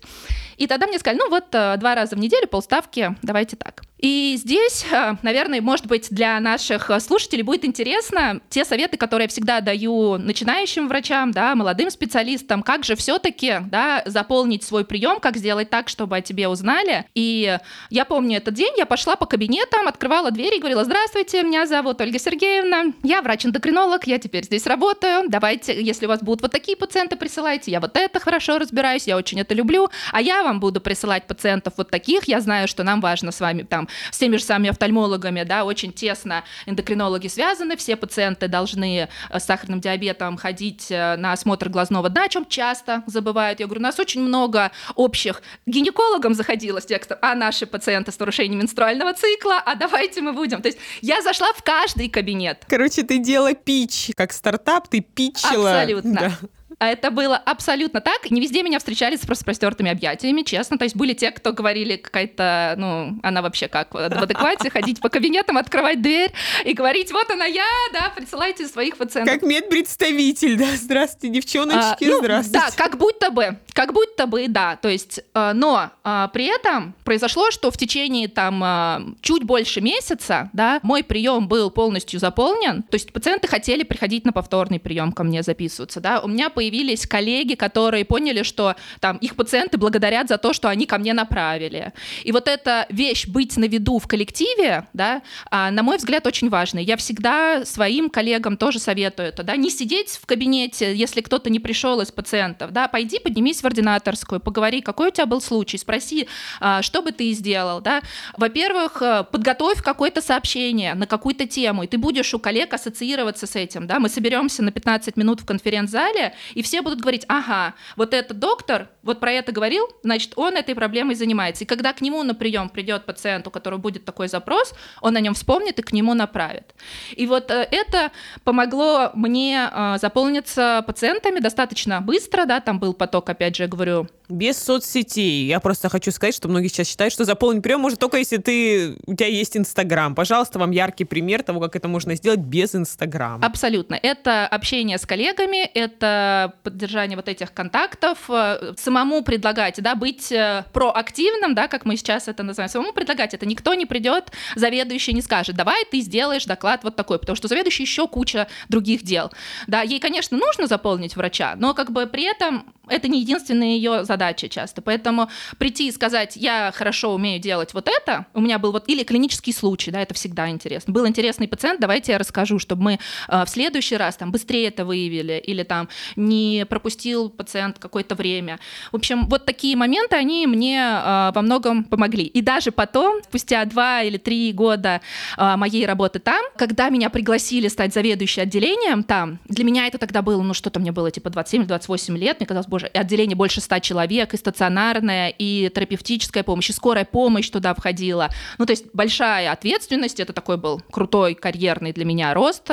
И тогда мне сказали, ну вот э, два раза в неделю полставки, давайте так. И здесь, э, наверное, может быть, для наших э, слушателей будет интересно те советы, которые я всегда даю начинающим врачам, да, молодым специалистам, как же все-таки да, заполнить свой прием, как сделать так, чтобы о тебе узнали. И я помню этот день, я пошла по кабинетам, открывала двери и говорила, здравствуйте, меня зовут Ольга Сергеевна, я врач-эндокринолог, я теперь здесь работаю, давайте, если у вас будут вот такие пациенты, присылайте, я вот это хорошо разбираюсь, я очень это люблю, а я вам буду присылать пациентов вот таких, я знаю, что нам важно с вами там с теми же самыми офтальмологами, да, очень тесно эндокринологи связаны, все пациенты должны э, с сахарным диабетом ходить э, на осмотр глазного дна, о чем часто забывают. Я говорю, у нас очень много общих. Гинекологам заходила с текстом, а наши пациенты с нарушением менструального цикла, а давайте мы будем. То есть я зашла в каждый кабинет. Короче, ты делала пич, как стартап, ты питчила. Абсолютно. Да. А это было абсолютно так. Не везде меня встречали с распростертыми объятиями, честно. То есть были те, кто говорили какая-то, ну, она вообще как в адеквате, ходить по кабинетам, открывать дверь и говорить, вот она я, да, присылайте своих пациентов. Как медпредставитель, да, здравствуйте, девчоночки, а, ну, здравствуйте. Да, как будто бы, как будто бы, да. То есть, э, но э, при этом произошло, что в течение там э, чуть больше месяца, да, мой прием был полностью заполнен. То есть пациенты хотели приходить на повторный прием ко мне записываться, да. У меня появилось появились коллеги, которые поняли, что там их пациенты благодарят за то, что они ко мне направили. И вот эта вещь быть на виду в коллективе, да, а, на мой взгляд, очень важная. Я всегда своим коллегам тоже советую это, да, не сидеть в кабинете, если кто-то не пришел из пациентов, да, пойди поднимись в ординаторскую, поговори, какой у тебя был случай, спроси, а, что бы ты сделал, да. Во-первых, э, подготовь какое-то сообщение на какую-то тему, и ты будешь у коллег ассоциироваться с этим, да, мы соберемся на 15 минут в конференц-зале, и все будут говорить, ага, вот этот доктор вот про это говорил, значит, он этой проблемой занимается. И когда к нему на прием придет пациент, у которого будет такой запрос, он о нем вспомнит и к нему направит. И вот э, это помогло мне э, заполниться пациентами достаточно быстро, да, там был поток, опять же, говорю, без соцсетей. Я просто хочу сказать, что многие сейчас считают, что заполнить прием может только если ты, у тебя есть Инстаграм. Пожалуйста, вам яркий пример того, как это можно сделать без Инстаграма. Абсолютно. Это общение с коллегами, это поддержание вот этих контактов, э, самому предлагать, да, быть э, проактивным, да, как мы сейчас это называем, самому предлагать это. Никто не придет, заведующий не скажет, давай ты сделаешь доклад вот такой, потому что заведующий еще куча других дел. Да, ей, конечно, нужно заполнить врача, но как бы при этом это не единственная ее задача часто. Поэтому прийти и сказать, я хорошо умею делать вот это, у меня был вот, или клинический случай, да, это всегда интересно. Был интересный пациент, давайте я расскажу, чтобы мы э, в следующий раз там быстрее это выявили, или там не пропустил пациент какое-то время. В общем, вот такие моменты, они мне э, во многом помогли. И даже потом, спустя два или три года э, моей работы там, когда меня пригласили стать заведующей отделением там, для меня это тогда было, ну что-то мне было типа 27-28 лет, мне казалось, отделение больше ста человек, и стационарная, и терапевтическая помощь, и скорая помощь туда входила. Ну, то есть большая ответственность, это такой был крутой карьерный для меня рост.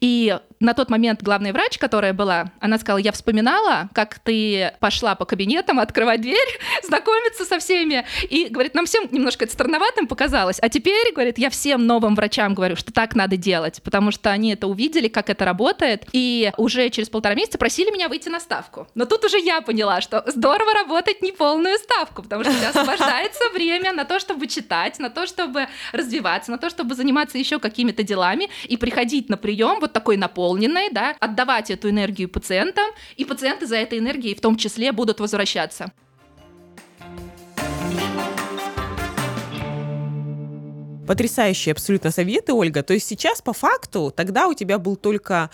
И на тот момент главный врач, которая была, она сказала, я вспоминала, как ты пошла по кабинетам открывать дверь, знакомиться со всеми, и, говорит, нам всем немножко это странноватым показалось, а теперь, говорит, я всем новым врачам говорю, что так надо делать, потому что они это увидели, как это работает, и уже через полтора месяца просили меня выйти на ставку. Но тут уже я поняла, что здорово работать не полную ставку, потому что у тебя освобождается время на то, чтобы читать, на то, чтобы развиваться, на то, чтобы заниматься еще какими-то делами и приходить на прием вот такой наполненной, да, отдавать эту энергию пациентам, и пациенты за этой энергией в том числе будут возвращаться. Потрясающие абсолютно советы, Ольга. То есть сейчас по факту тогда у тебя был только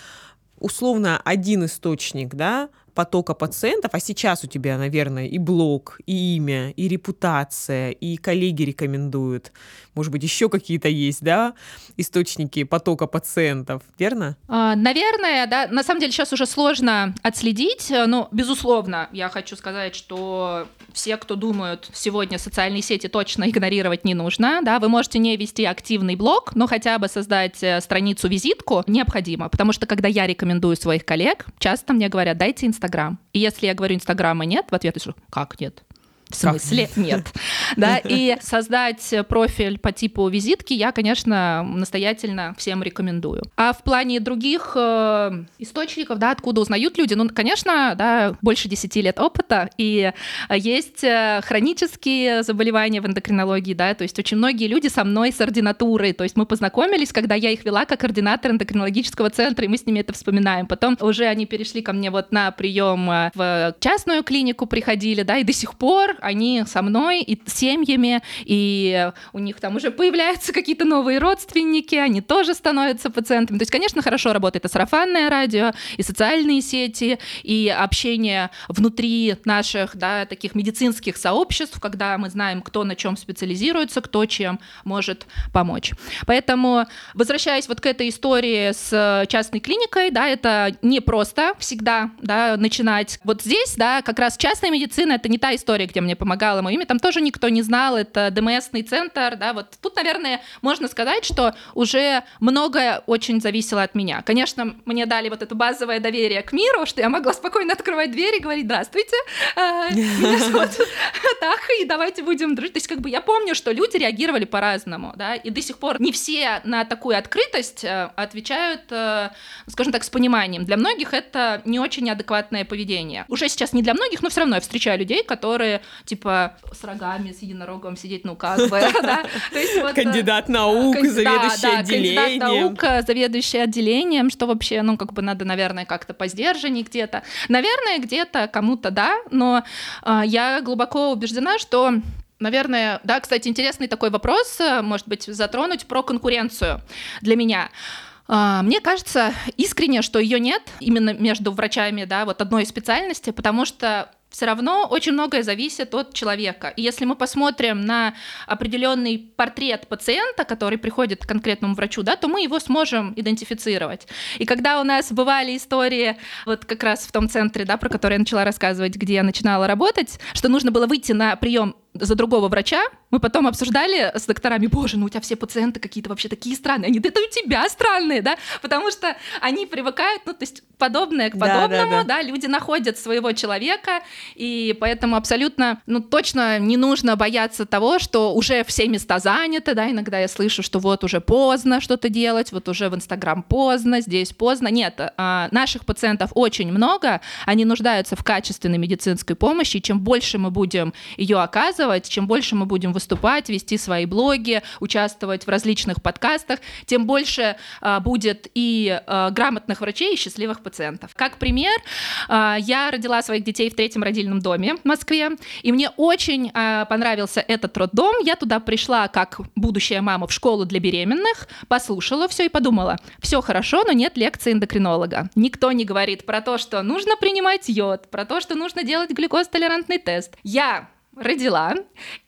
условно один источник, да, потока пациентов, а сейчас у тебя, наверное, и блог, и имя, и репутация, и коллеги рекомендуют. Может быть, еще какие-то есть, да, источники потока пациентов, верно? А, наверное, да. На самом деле сейчас уже сложно отследить, но, безусловно, я хочу сказать, что все, кто думают, сегодня социальные сети точно игнорировать не нужно, да, вы можете не вести активный блог, но хотя бы создать э, страницу-визитку необходимо, потому что когда я рекомендую своих коллег, часто мне говорят, дайте Инстаграм. И если я говорю Инстаграма нет, в ответ слышу, как нет? В смысле? Как? Нет. Да, и создать профиль по типу визитки я, конечно, настоятельно всем рекомендую. А в плане других э, источников, да, откуда узнают люди, ну, конечно, да, больше 10 лет опыта, и есть э, хронические заболевания в эндокринологии, да, то есть очень многие люди со мной с ординатурой, то есть мы познакомились, когда я их вела как координатор эндокринологического центра, и мы с ними это вспоминаем. Потом уже они перешли ко мне вот на прием э, в частную клинику приходили, да, и до сих пор они со мной и семьями, и у них там уже появляются какие-то новые родственники, они тоже становятся пациентами. То есть, конечно, хорошо работает и сарафанное радио, и социальные сети, и общение внутри наших, да, таких медицинских сообществ, когда мы знаем, кто на чем специализируется, кто чем может помочь. Поэтому, возвращаясь вот к этой истории с частной клиникой, да, это не просто всегда, да, начинать. Вот здесь, да, как раз частная медицина — это не та история, где мне помогало мое имя, там тоже никто не знал, это ДМСный центр, да, вот тут, наверное, можно сказать, что уже многое очень зависело от меня. Конечно, мне дали вот это базовое доверие к миру, что я могла спокойно открывать дверь и говорить, здравствуйте, а, меня зовут так, и давайте будем дружить. То есть как бы я помню, что люди реагировали по-разному, да, и до сих пор не все на такую открытость э, отвечают, э, скажем так, с пониманием. Для многих это не очень адекватное поведение. Уже сейчас не для многих, но все равно я встречаю людей, которые типа с рогами, с единорогом сидеть, ну как бы, да. Э, кандидат наук, заведующий отделением. Кандидат наук, заведующий отделением, что вообще, ну как бы надо, наверное, как-то поздержанней где-то. Наверное, где-то кому-то да, но а, я глубоко убеждена, что Наверное, да, кстати, интересный такой вопрос, э, может быть, затронуть про конкуренцию для меня. Мне кажется искренне, что ее нет именно между врачами, да, вот одной специальности, потому что все равно очень многое зависит от человека. И если мы посмотрим на определенный портрет пациента, который приходит к конкретному врачу, да, то мы его сможем идентифицировать. И когда у нас бывали истории, вот как раз в том центре, да, про который я начала рассказывать, где я начинала работать, что нужно было выйти на прием за другого врача, мы потом обсуждали с докторами, боже, ну у тебя все пациенты какие-то вообще такие странные. Они, да это у тебя странные, да, потому что они привыкают, ну то есть подобное к подобному, да, да, да. да, люди находят своего человека, и поэтому абсолютно, ну точно не нужно бояться того, что уже все места заняты, да, иногда я слышу, что вот уже поздно что-то делать, вот уже в Инстаграм поздно, здесь поздно. Нет, а, наших пациентов очень много, они нуждаются в качественной медицинской помощи, и чем больше мы будем ее оказывать, чем больше мы будем выступать, вести свои блоги, участвовать в различных подкастах, тем больше а, будет и а, грамотных врачей, и счастливых пациентов. Как пример, а, я родила своих детей в третьем родильном доме в Москве, и мне очень а, понравился этот роддом. Я туда пришла как будущая мама в школу для беременных, послушала все и подумала, все хорошо, но нет лекции эндокринолога. Никто не говорит про то, что нужно принимать йод, про то, что нужно делать глюкозтолерантный тест. Я родила,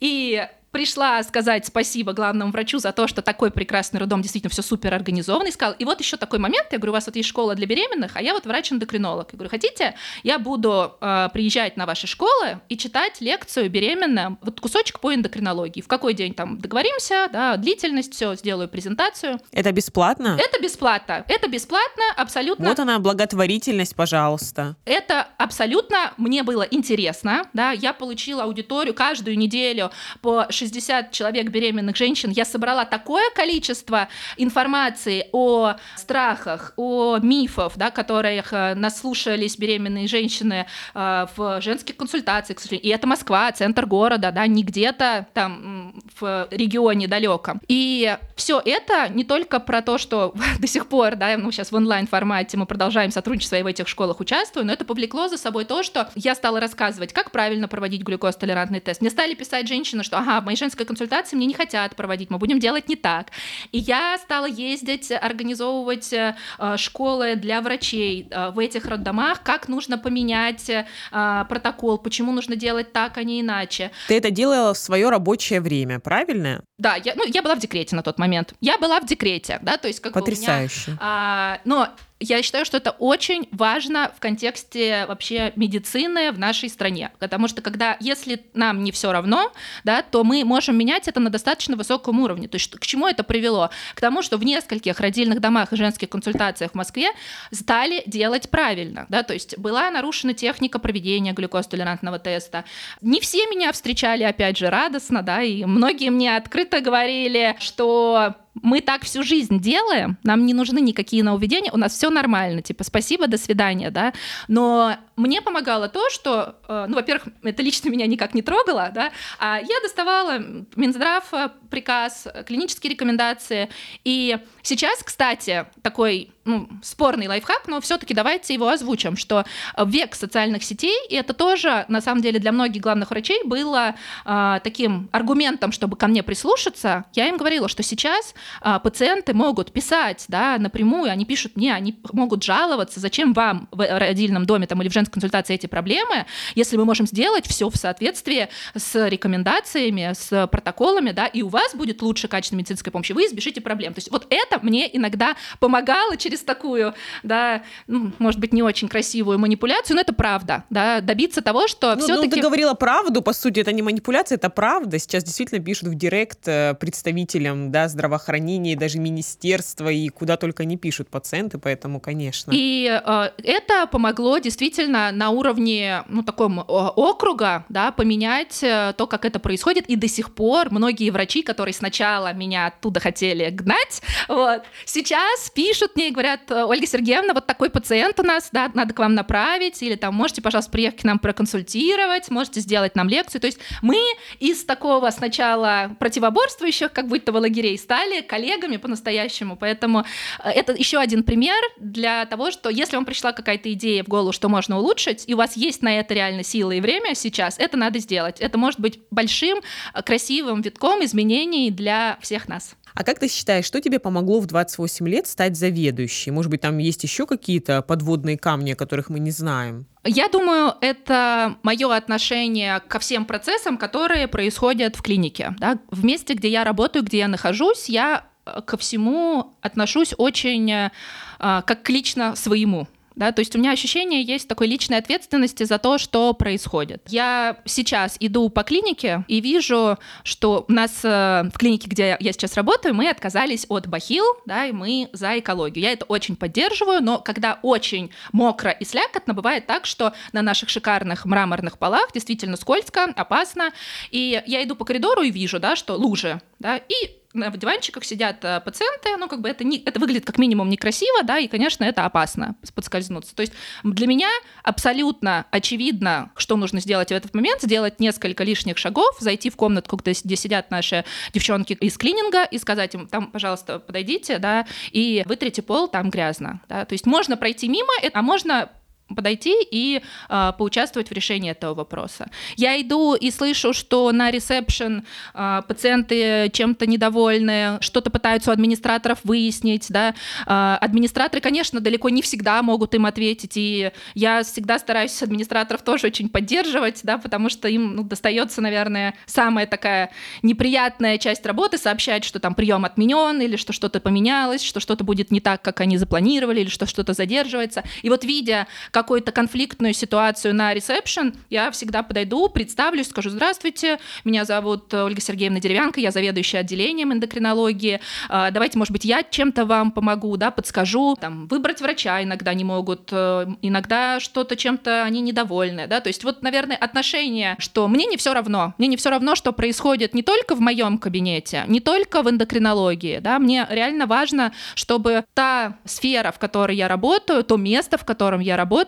и пришла сказать спасибо главному врачу за то, что такой прекрасный роддом действительно все супер организованный. Сказал, и вот еще такой момент, я говорю, у вас вот есть школа для беременных, а я вот врач-эндокринолог. Я говорю, хотите, я буду э, приезжать на ваши школы и читать лекцию беременным, вот кусочек по эндокринологии. В какой день там договоримся, да, длительность, все, сделаю презентацию. Это бесплатно? Это бесплатно. Это бесплатно, абсолютно. Вот она, благотворительность, пожалуйста. Это абсолютно мне было интересно, да, я получила аудиторию каждую неделю по 60 человек беременных женщин. Я собрала такое количество информации о страхах, о мифах, да, которых э, наслушались беременные женщины э, в женских консультациях, и это Москва, центр города, да, не где-то там в регионе далеком. И все это не только про то, что до сих пор, да, ну сейчас в онлайн формате мы продолжаем сотрудничество и в этих школах участвую, но это повлекло за собой то, что я стала рассказывать, как правильно проводить глюкозтолерантный тест. Мне стали писать женщины, что, ага, в моей женской консультации мне не хотят проводить, мы будем делать не так. И я стала ездить, организовывать э, школы для врачей э, в этих роддомах, как нужно поменять э, протокол, почему нужно делать так, а не иначе. Ты это делала в свое рабочее время, правильно? Да, я, ну, я была в декрете на тот момент. Я была в декрете, да, то есть как Потрясающе. бы у меня... А, но я считаю, что это очень важно в контексте вообще медицины в нашей стране, потому что когда, если нам не все равно, да, то мы можем менять это на достаточно высоком уровне. То есть к чему это привело? К тому, что в нескольких родильных домах и женских консультациях в Москве стали делать правильно, да, то есть была нарушена техника проведения глюкозтолерантного теста. Не все меня встречали, опять же, радостно, да, и многие мне открыто говорили, что мы так всю жизнь делаем, нам не нужны никакие нововведения, у нас все нормально, типа спасибо, до свидания, да. Но мне помогало то, что, э, ну, во-первых, это лично меня никак не трогало, да, а я доставала Минздрав э, приказ, клинические рекомендации, и сейчас, кстати, такой ну, спорный лайфхак, но все-таки давайте его озвучим, что век социальных сетей, и это тоже, на самом деле, для многих главных врачей было э, таким аргументом, чтобы ко мне прислушаться. Я им говорила, что сейчас пациенты могут писать, да, напрямую, они пишут мне, они могут жаловаться, зачем вам в родильном доме там, или в женской консультации эти проблемы, если мы можем сделать все в соответствии с рекомендациями, с протоколами, да, и у вас будет лучше качественная медицинская помощь, и вы избежите проблем. То есть вот это мне иногда помогало через через такую, да, ну, может быть, не очень красивую манипуляцию, но это правда, да, добиться того, что ну, все-таки... Ну, ты говорила правду, по сути, это не манипуляция, это правда. Сейчас действительно пишут в директ э, представителям, да, здравоохранения, даже министерства, и куда только не пишут пациенты, поэтому, конечно. И э, это помогло действительно на уровне, ну, таком округа, да, поменять э, то, как это происходит, и до сих пор многие врачи, которые сначала меня оттуда хотели гнать, вот, сейчас пишут мне и говорят, говорят, «Э, Ольга Сергеевна, вот такой пациент у нас, да, надо к вам направить, или там можете, пожалуйста, приехать к нам проконсультировать, можете сделать нам лекцию. То есть мы из такого сначала противоборствующих, как будто бы лагерей, стали коллегами по-настоящему. Поэтому э, это еще один пример для того, что если вам пришла какая-то идея в голову, что можно улучшить, и у вас есть на это реально силы и время сейчас, это надо сделать. Это может быть большим, э, красивым витком изменений для всех нас. А как ты считаешь, что тебе помогло в 28 лет стать заведующей? Может быть, там есть еще какие-то подводные камни, о которых мы не знаем? Я думаю, это мое отношение ко всем процессам, которые происходят в клинике. Да? В месте, где я работаю, где я нахожусь, я э, ко всему отношусь очень э, как к лично своему да, то есть у меня ощущение есть такой личной ответственности за то, что происходит. Я сейчас иду по клинике и вижу, что у нас э, в клинике, где я сейчас работаю, мы отказались от бахил, да, и мы за экологию. Я это очень поддерживаю, но когда очень мокро и слякотно, бывает так, что на наших шикарных мраморных полах действительно скользко, опасно, и я иду по коридору и вижу, да, что лужи, да, и на диванчиках сидят э, пациенты, ну, как бы это, не, это выглядит как минимум некрасиво, да, и, конечно, это опасно подскользнуться. То есть для меня абсолютно очевидно, что нужно сделать в этот момент, сделать несколько лишних шагов, зайти в комнатку, где, где сидят наши девчонки из клининга, и сказать им, там, пожалуйста, подойдите, да, и вытрите пол, там грязно, да, то есть можно пройти мимо, а можно подойти и э, поучаствовать в решении этого вопроса. Я иду и слышу, что на ресепшн э, пациенты чем-то недовольны, что-то пытаются у администраторов выяснить, да. Э, администраторы, конечно, далеко не всегда могут им ответить, и я всегда стараюсь администраторов тоже очень поддерживать, да, потому что им ну, достается, наверное, самая такая неприятная часть работы сообщать, что там прием отменен или что что-то поменялось, что что-то будет не так, как они запланировали, или что что-то задерживается. И вот видя какую-то конфликтную ситуацию на ресепшн, я всегда подойду, представлюсь, скажу «Здравствуйте, меня зовут Ольга Сергеевна Деревянка, я заведующая отделением эндокринологии. А, давайте, может быть, я чем-то вам помогу, да, подскажу. Там, выбрать врача иногда не могут, э, иногда что-то чем-то они недовольны, да, то есть вот, наверное, отношение, что мне не все равно, мне не все равно, что происходит не только в моем кабинете, не только в эндокринологии, да, мне реально важно, чтобы та сфера, в которой я работаю, то место, в котором я работаю,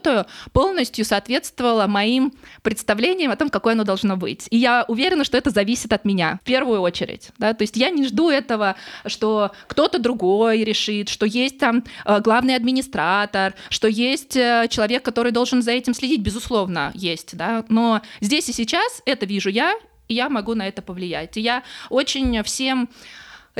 полностью соответствовало моим представлениям о том, какое оно должно быть. И я уверена, что это зависит от меня в первую очередь. Да? То есть я не жду этого, что кто-то другой решит, что есть там э, главный администратор, что есть э, человек, который должен за этим следить, безусловно, есть. Да? Но здесь и сейчас это вижу я, и я могу на это повлиять. И я очень всем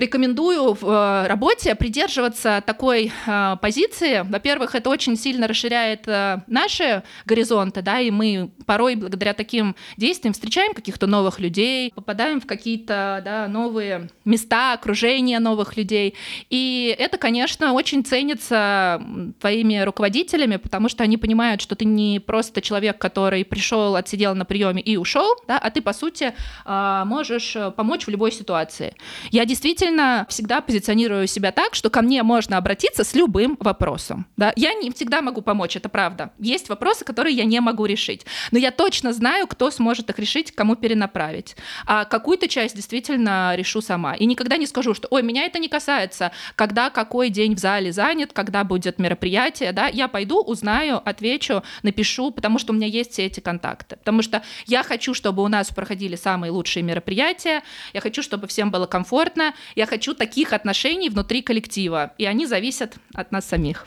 рекомендую в э, работе придерживаться такой э, позиции. Во-первых, это очень сильно расширяет э, наши горизонты, да, и мы порой благодаря таким действиям встречаем каких-то новых людей, попадаем в какие-то да, новые места, окружение новых людей. И это, конечно, очень ценится твоими руководителями, потому что они понимают, что ты не просто человек, который пришел, отсидел на приеме и ушел, да, а ты, по сути, можешь помочь в любой ситуации. Я действительно действительно всегда позиционирую себя так, что ко мне можно обратиться с любым вопросом. Да? Я не всегда могу помочь, это правда. Есть вопросы, которые я не могу решить. Но я точно знаю, кто сможет их решить, кому перенаправить. А какую-то часть действительно решу сама. И никогда не скажу, что ой, меня это не касается, когда какой день в зале занят, когда будет мероприятие. Да? Я пойду, узнаю, отвечу, напишу, потому что у меня есть все эти контакты. Потому что я хочу, чтобы у нас проходили самые лучшие мероприятия, я хочу, чтобы всем было комфортно, я хочу таких отношений внутри коллектива, и они зависят от нас самих.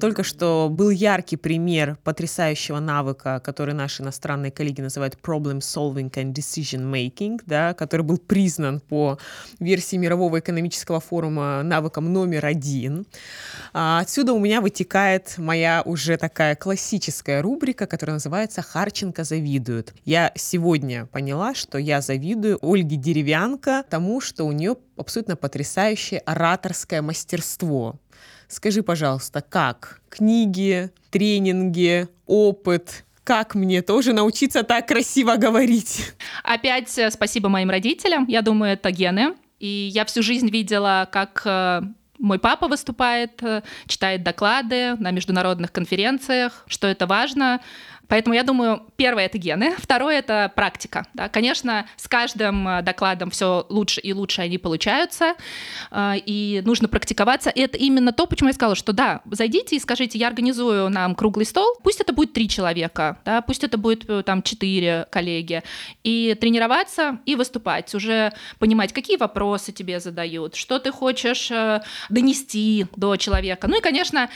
Только что был яркий пример потрясающего навыка, который наши иностранные коллеги называют problem solving and decision making, да, который был признан по версии Мирового экономического форума навыком номер один. А отсюда у меня вытекает моя уже такая классическая рубрика, которая называется «Харченко завидует». Я сегодня поняла, что я завидую Ольге Деревянко тому, что у нее абсолютно потрясающее ораторское мастерство. Скажи, пожалуйста, как? Книги, тренинги, опыт, как мне тоже научиться так красиво говорить? Опять э, спасибо моим родителям. Я думаю, это гены. И я всю жизнь видела, как э, мой папа выступает, э, читает доклады на международных конференциях, что это важно. Поэтому я думаю, первое — это гены, второе — это практика. Да. Конечно, с каждым э, докладом все лучше и лучше они получаются, э, и нужно практиковаться. И это именно то, почему я сказала, что да, зайдите и скажите, я организую нам круглый стол, пусть это будет три человека, да, пусть это будет э, там четыре коллеги, и тренироваться и выступать, уже понимать, какие вопросы тебе задают, что ты хочешь донести до человека. Ну и, конечно,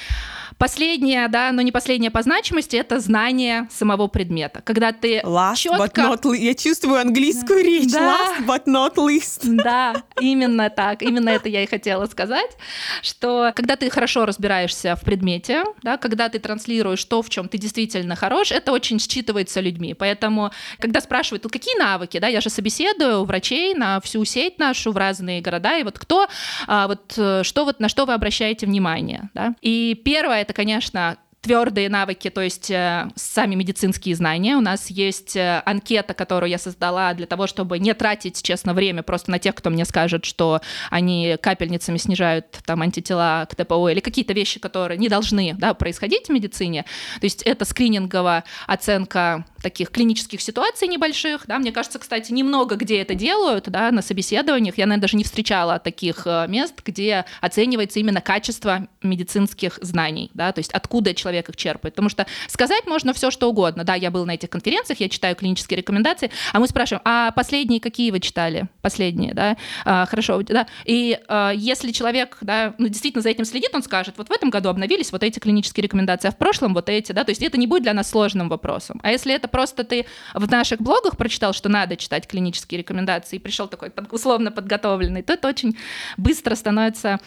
последнее, да, но не последнее по значимости, это знание самого предмета. Когда ты Last четко... but not least. Я чувствую английскую речь. Да. Last but not least. Да, именно так. Именно это я и хотела сказать, что когда ты хорошо разбираешься в предмете, да, когда ты транслируешь то, в чем ты действительно хорош, это очень считывается людьми. Поэтому, когда спрашивают, ну, какие навыки, да, я же собеседую врачей на всю сеть нашу в разные города, и вот кто, а, вот э, что вот на что вы обращаете внимание, да? И первое это, конечно, твердые навыки, то есть э, сами медицинские знания. У нас есть э, анкета, которую я создала для того, чтобы не тратить, честно, время просто на тех, кто мне скажет, что они капельницами снижают там антитела к ТПО или какие-то вещи, которые не должны да, происходить в медицине. То есть это скрининговая оценка таких клинических ситуаций небольших, да, мне кажется, кстати, немного где это делают, да, на собеседованиях, я, наверное, даже не встречала таких э, мест, где оценивается именно качество медицинских знаний, да, то есть откуда человек их черпает, потому что сказать можно все, что угодно, да, я был на этих конференциях, я читаю клинические рекомендации, а мы спрашиваем, а последние какие вы читали? Последние, да, а, хорошо, да, и а, если человек, да, ну, действительно за этим следит, он скажет, вот в этом году обновились вот эти клинические рекомендации, а в прошлом вот эти, да, то есть это не будет для нас сложным вопросом, а если это просто ты в наших блогах прочитал, что надо читать клинические рекомендации, и пришел такой условно подготовленный, то это очень быстро становится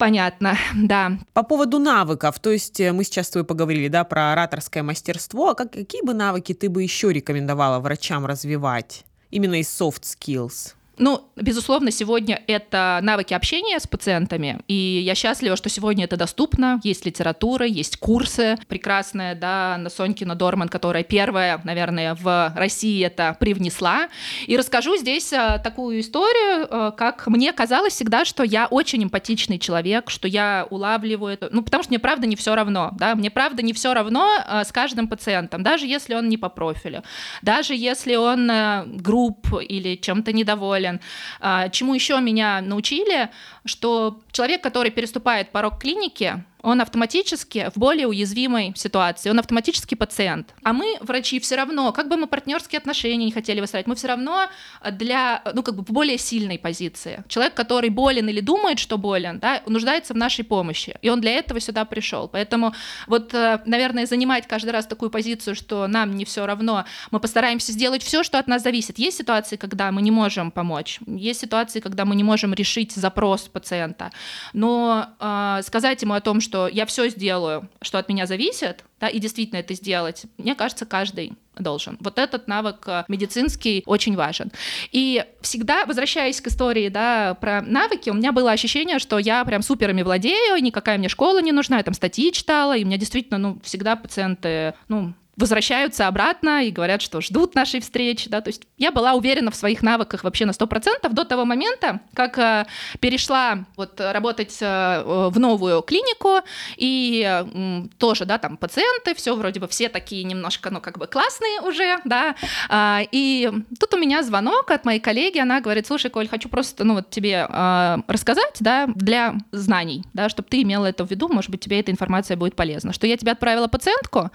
Понятно, да. По поводу навыков, то есть э, мы сейчас с тобой поговорили, да, про ораторское мастерство. А как, какие бы навыки ты бы еще рекомендовала врачам развивать? Именно из soft skills. Ну, безусловно, сегодня это навыки общения с пациентами, и я счастлива, что сегодня это доступно. Есть литература, есть курсы прекрасные, да, на Сонькина Дорман, которая первая, наверное, в России это привнесла. И расскажу здесь а, такую историю, а, как мне казалось всегда, что я очень эмпатичный человек, что я улавливаю это, ну, потому что мне правда не все равно, да, мне правда не все равно а, с каждым пациентом, даже если он не по профилю, даже если он груб или чем-то недоволен, доволен. А, чему еще меня научили, что человек, который переступает порог клиники, он автоматически в более уязвимой ситуации, он автоматически пациент. А мы, врачи, все равно, как бы мы партнерские отношения не хотели выстраивать, мы все равно для, ну, как бы в более сильной позиции. Человек, который болен или думает, что болен, да, нуждается в нашей помощи, и он для этого сюда пришел. Поэтому вот, э, наверное, занимать каждый раз такую позицию, что нам не все равно, мы постараемся сделать все, что от нас зависит. Есть ситуации, когда мы не можем помочь, есть ситуации, когда мы не можем решить запрос пациента, но э, сказать ему о том, что что я все сделаю, что от меня зависит, да, и действительно это сделать, мне кажется, каждый должен. Вот этот навык э, медицинский очень важен. И всегда, возвращаясь к истории, да, про навыки, у меня было ощущение, что я прям суперами владею, никакая мне школа не нужна, я там статьи читала, и у меня действительно, ну, всегда пациенты, ну, возвращаются обратно и говорят, что ждут нашей встречи, да, то есть я была уверена в своих навыках вообще на 100% до того момента, как э, перешла вот работать э, в новую клинику, и тоже, да, там пациенты, все вроде бы все такие немножко, ну, как бы классные уже, да, э, и тут у меня звонок от моей коллеги, она говорит, слушай, Коль, хочу просто, ну, вот тебе э, рассказать, да, для знаний, да, чтобы ты имела это в виду, может быть, тебе эта информация будет полезна, что я тебе отправила пациентку,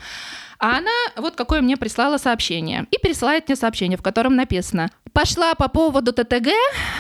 а она вот какое мне прислала сообщение. И пересылает мне сообщение, в котором написано «Пошла по поводу ТТГ,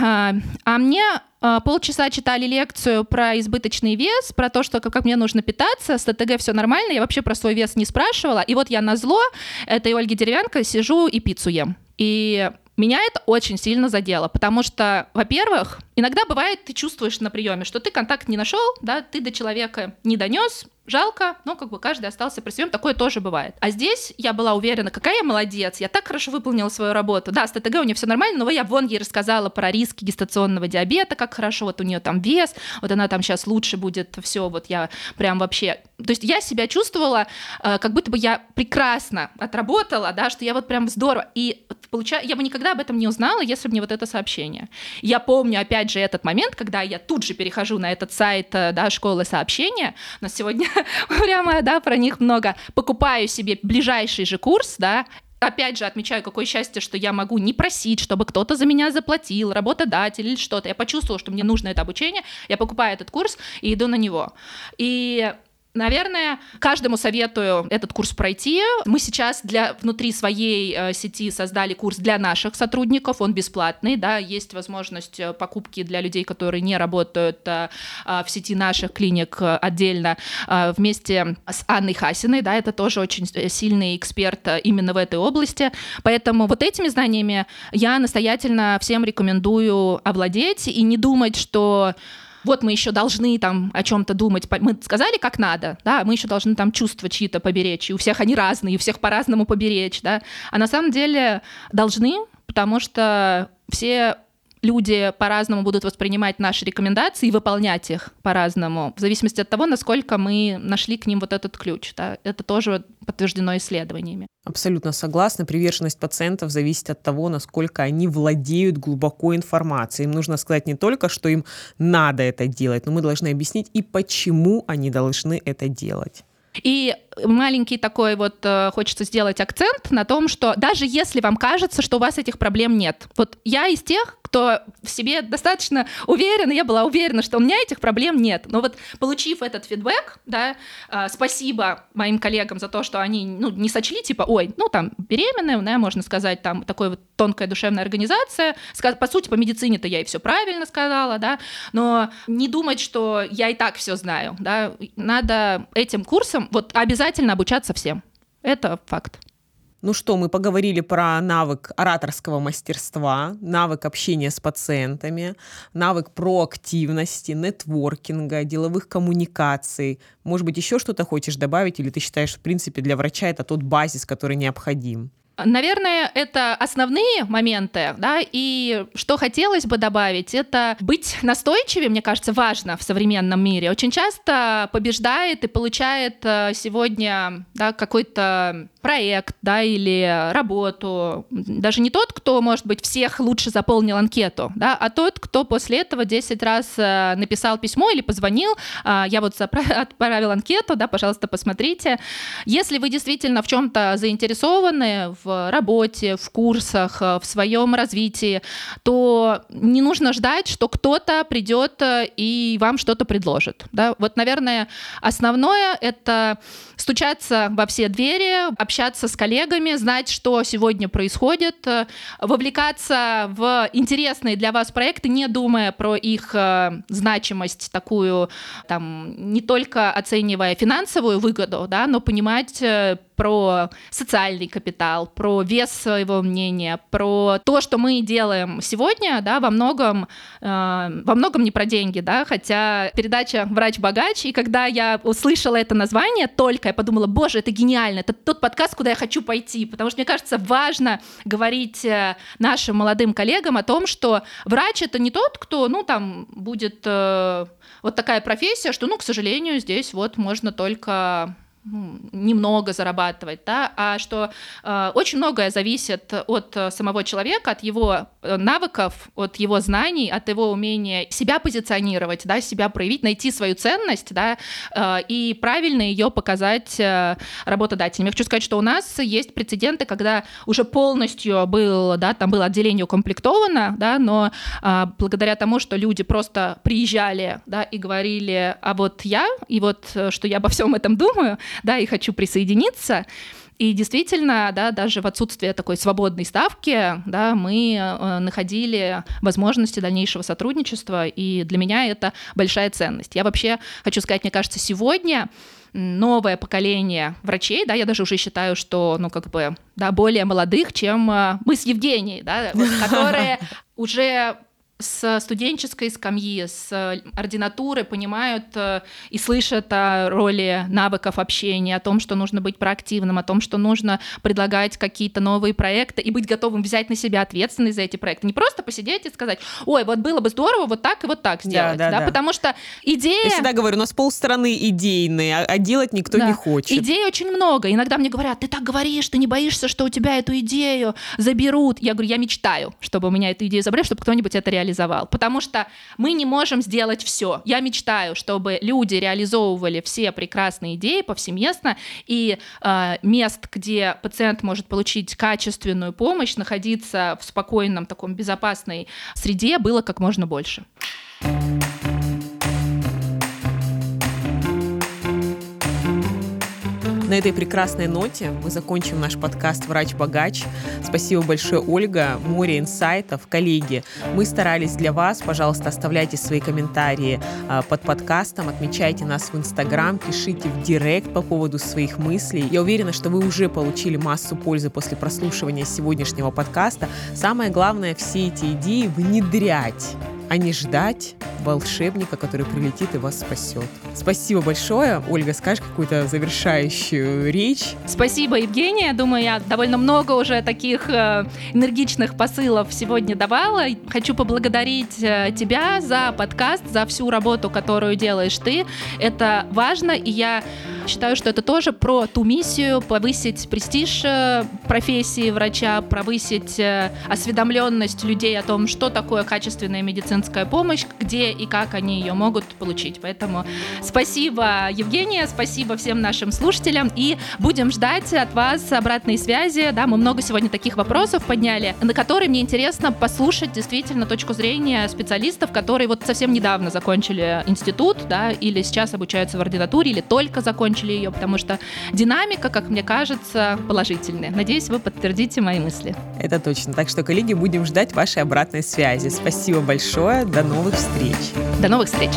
а, а мне а, полчаса читали лекцию про избыточный вес, про то, что как, мне нужно питаться, с ТТГ все нормально, я вообще про свой вес не спрашивала, и вот я на зло этой Ольги Деревянко сижу и пиццу ем. И меня это очень сильно задело, потому что, во-первых, иногда бывает, ты чувствуешь на приеме, что ты контакт не нашел, да, ты до человека не донес, жалко, но как бы каждый остался при своем, такое тоже бывает. А здесь я была уверена, какая я молодец, я так хорошо выполнила свою работу. Да, с ТТГ у нее все нормально, но я вон ей рассказала про риски гестационного диабета, как хорошо, вот у нее там вес, вот она там сейчас лучше будет, все, вот я прям вообще... То есть я себя чувствовала, э, как будто бы я прекрасно отработала, да, что я вот прям здорово. И получаю, я бы никогда об этом не узнала, если бы не вот это сообщение. Я помню, опять же, этот момент, когда я тут же перехожу на этот сайт, э, да, школы сообщения, у нас сегодня прямо, да, про них много. Покупаю себе ближайший же курс, да, опять же, отмечаю, какое счастье, что я могу не просить, чтобы кто-то за меня заплатил, работодатель или что-то. Я почувствовала, что мне нужно это обучение, я покупаю этот курс и иду на него. И Наверное, каждому советую этот курс пройти. Мы сейчас для внутри своей э, сети создали курс для наших сотрудников, он бесплатный, да, есть возможность э, покупки для людей, которые не работают э, э в сети наших клиник отдельно вместе с Анной Хасиной, да, это тоже очень сильный эксперт именно в этой области, поэтому вот этими знаниями я настоятельно всем рекомендую овладеть и не думать, что вот мы еще должны там о чем-то думать, мы сказали, как надо, да, мы еще должны там чувства чьи-то поберечь, и у всех они разные, и у всех по-разному поберечь, да, а на самом деле должны, потому что все люди по-разному будут воспринимать наши рекомендации и выполнять их по-разному, в зависимости от того, насколько мы нашли к ним вот этот ключ. Да? Это тоже подтверждено исследованиями. Абсолютно согласна. Приверженность пациентов зависит от того, насколько они владеют глубоко информацией. Им нужно сказать не только, что им надо это делать, но мы должны объяснить и почему они должны это делать. И маленький такой вот э, хочется сделать акцент на том, что даже если вам кажется, что у вас этих проблем нет, вот я из тех, кто в себе достаточно уверен, я была уверена, что у меня этих проблем нет. Но вот получив этот фидбэк, да, э, спасибо моим коллегам за то, что они ну, не сочли, типа, ой, ну там беременная, да, можно сказать, там такой вот тонкая душевная организация. По сути, по медицине-то я и все правильно сказала, да, но не думать, что я и так все знаю, да, надо этим курсом вот обязательно обучаться всем. Это факт. Ну что, мы поговорили про навык ораторского мастерства, навык общения с пациентами, навык проактивности, нетворкинга, деловых коммуникаций. Может быть, еще что-то хочешь добавить, или ты считаешь, в принципе, для врача это тот базис, который необходим? Наверное, это основные моменты, да, и что хотелось бы добавить, это быть настойчивее, мне кажется, важно в современном мире. Очень часто побеждает и получает э, сегодня да, какой-то проект, да, или работу. Даже не тот, кто, может быть, всех лучше заполнил анкету, да, а тот, кто после этого 10 раз э, написал письмо или позвонил, а, я вот отправил анкету, да, пожалуйста, посмотрите. Если вы действительно в чем-то заинтересованы, в работе, в курсах, э, в своем развитии, то не нужно ждать, что кто-то придет э, и вам что-то предложит. Да? Вот, наверное, основное — это стучаться во все двери, общаться с коллегами, знать, что сегодня происходит, э, вовлекаться в интересные для вас проекты, не думая про их значимость такую, там, не только оценивая финансовую выгоду, да, но понимать про социальный капитал, про вес своего мнения, про то, что мы делаем сегодня, да, во многом, э, во многом не про деньги, да, хотя передача «Врач-богач», и когда я услышала это название только, я подумала, боже, это гениально, это тот подкаст, куда я хочу пойти, потому что, мне кажется, важно говорить э, нашим молодым коллегам о том, что врач — это не тот, кто, ну, там, будет э, вот такая профессия, что, ну, к сожалению, здесь вот можно только немного зарабатывать, да, а что э, очень многое зависит от э, самого человека, от его э, навыков, от его знаний, от его умения себя позиционировать, да, себя проявить, найти свою ценность, да, э, и правильно ее показать э, работодателям. Я хочу сказать, что у нас есть прецеденты, когда уже полностью был, да, там было отделение укомплектовано, да, но э, благодаря тому, что люди просто приезжали, да, и говорили, а вот я, и вот э, что я обо всем этом думаю, да, и хочу присоединиться. И действительно, да, даже в отсутствие такой свободной ставки, да, мы э, находили возможности дальнейшего сотрудничества, и для меня это большая ценность. Я вообще хочу сказать, мне кажется, сегодня новое поколение врачей, да, я даже уже считаю, что, ну, как бы, да, более молодых, чем э, мы с Евгенией, да, которые уже с студенческой скамьи, с ординатуры понимают э, и слышат о роли навыков общения, о том, что нужно быть проактивным, о том, что нужно предлагать какие-то новые проекты и быть готовым взять на себя ответственность за эти проекты. Не просто посидеть и сказать, ой, вот было бы здорово вот так и вот так сделать, да, да, да, да. потому что идея... Я всегда говорю, у нас полстраны идейные, а, а делать никто да. не хочет. Идей очень много. Иногда мне говорят, ты так говоришь, ты не боишься, что у тебя эту идею заберут. Я говорю, я мечтаю, чтобы у меня эту идею забрали, чтобы кто-нибудь это реализовал реализовал. Потому что мы не можем сделать все. Я мечтаю, чтобы люди реализовывали все прекрасные идеи повсеместно, и э, мест, где пациент может получить качественную помощь, находиться в спокойном, таком безопасной среде, было как можно больше. На этой прекрасной ноте мы закончим наш подкаст «Врач-богач». Спасибо большое, Ольга. Море инсайтов. Коллеги, мы старались для вас. Пожалуйста, оставляйте свои комментарии а, под подкастом, отмечайте нас в Инстаграм, пишите в Директ по поводу своих мыслей. Я уверена, что вы уже получили массу пользы после прослушивания сегодняшнего подкаста. Самое главное, все эти идеи внедрять а не ждать волшебника, который прилетит и вас спасет. Спасибо большое. Ольга, скажешь какую-то завершающую речь? Спасибо, Евгения. Думаю, я довольно много уже таких э, энергичных посылов сегодня давала. Хочу поблагодарить э, тебя за подкаст, за всю работу, которую делаешь ты. Это важно, и я Считаю, что это тоже про ту миссию повысить престиж э, профессии врача, повысить осведомленность людей о том, что такое качественная медицинская помощь, где и как они ее могут получить. Поэтому спасибо, Евгения, спасибо всем нашим слушателям и будем ждать от вас обратной связи. Да, мы много сегодня таких вопросов подняли, на которые мне интересно послушать действительно точку зрения специалистов, которые вот совсем недавно закончили институт, да, или сейчас обучаются в ординатуре, или только закончили ее, потому что динамика, как мне кажется, положительная. Надеюсь, вы подтвердите мои мысли. Это точно. Так что, коллеги, будем ждать вашей обратной связи. Спасибо большое. До новых встреч. До новых встреч.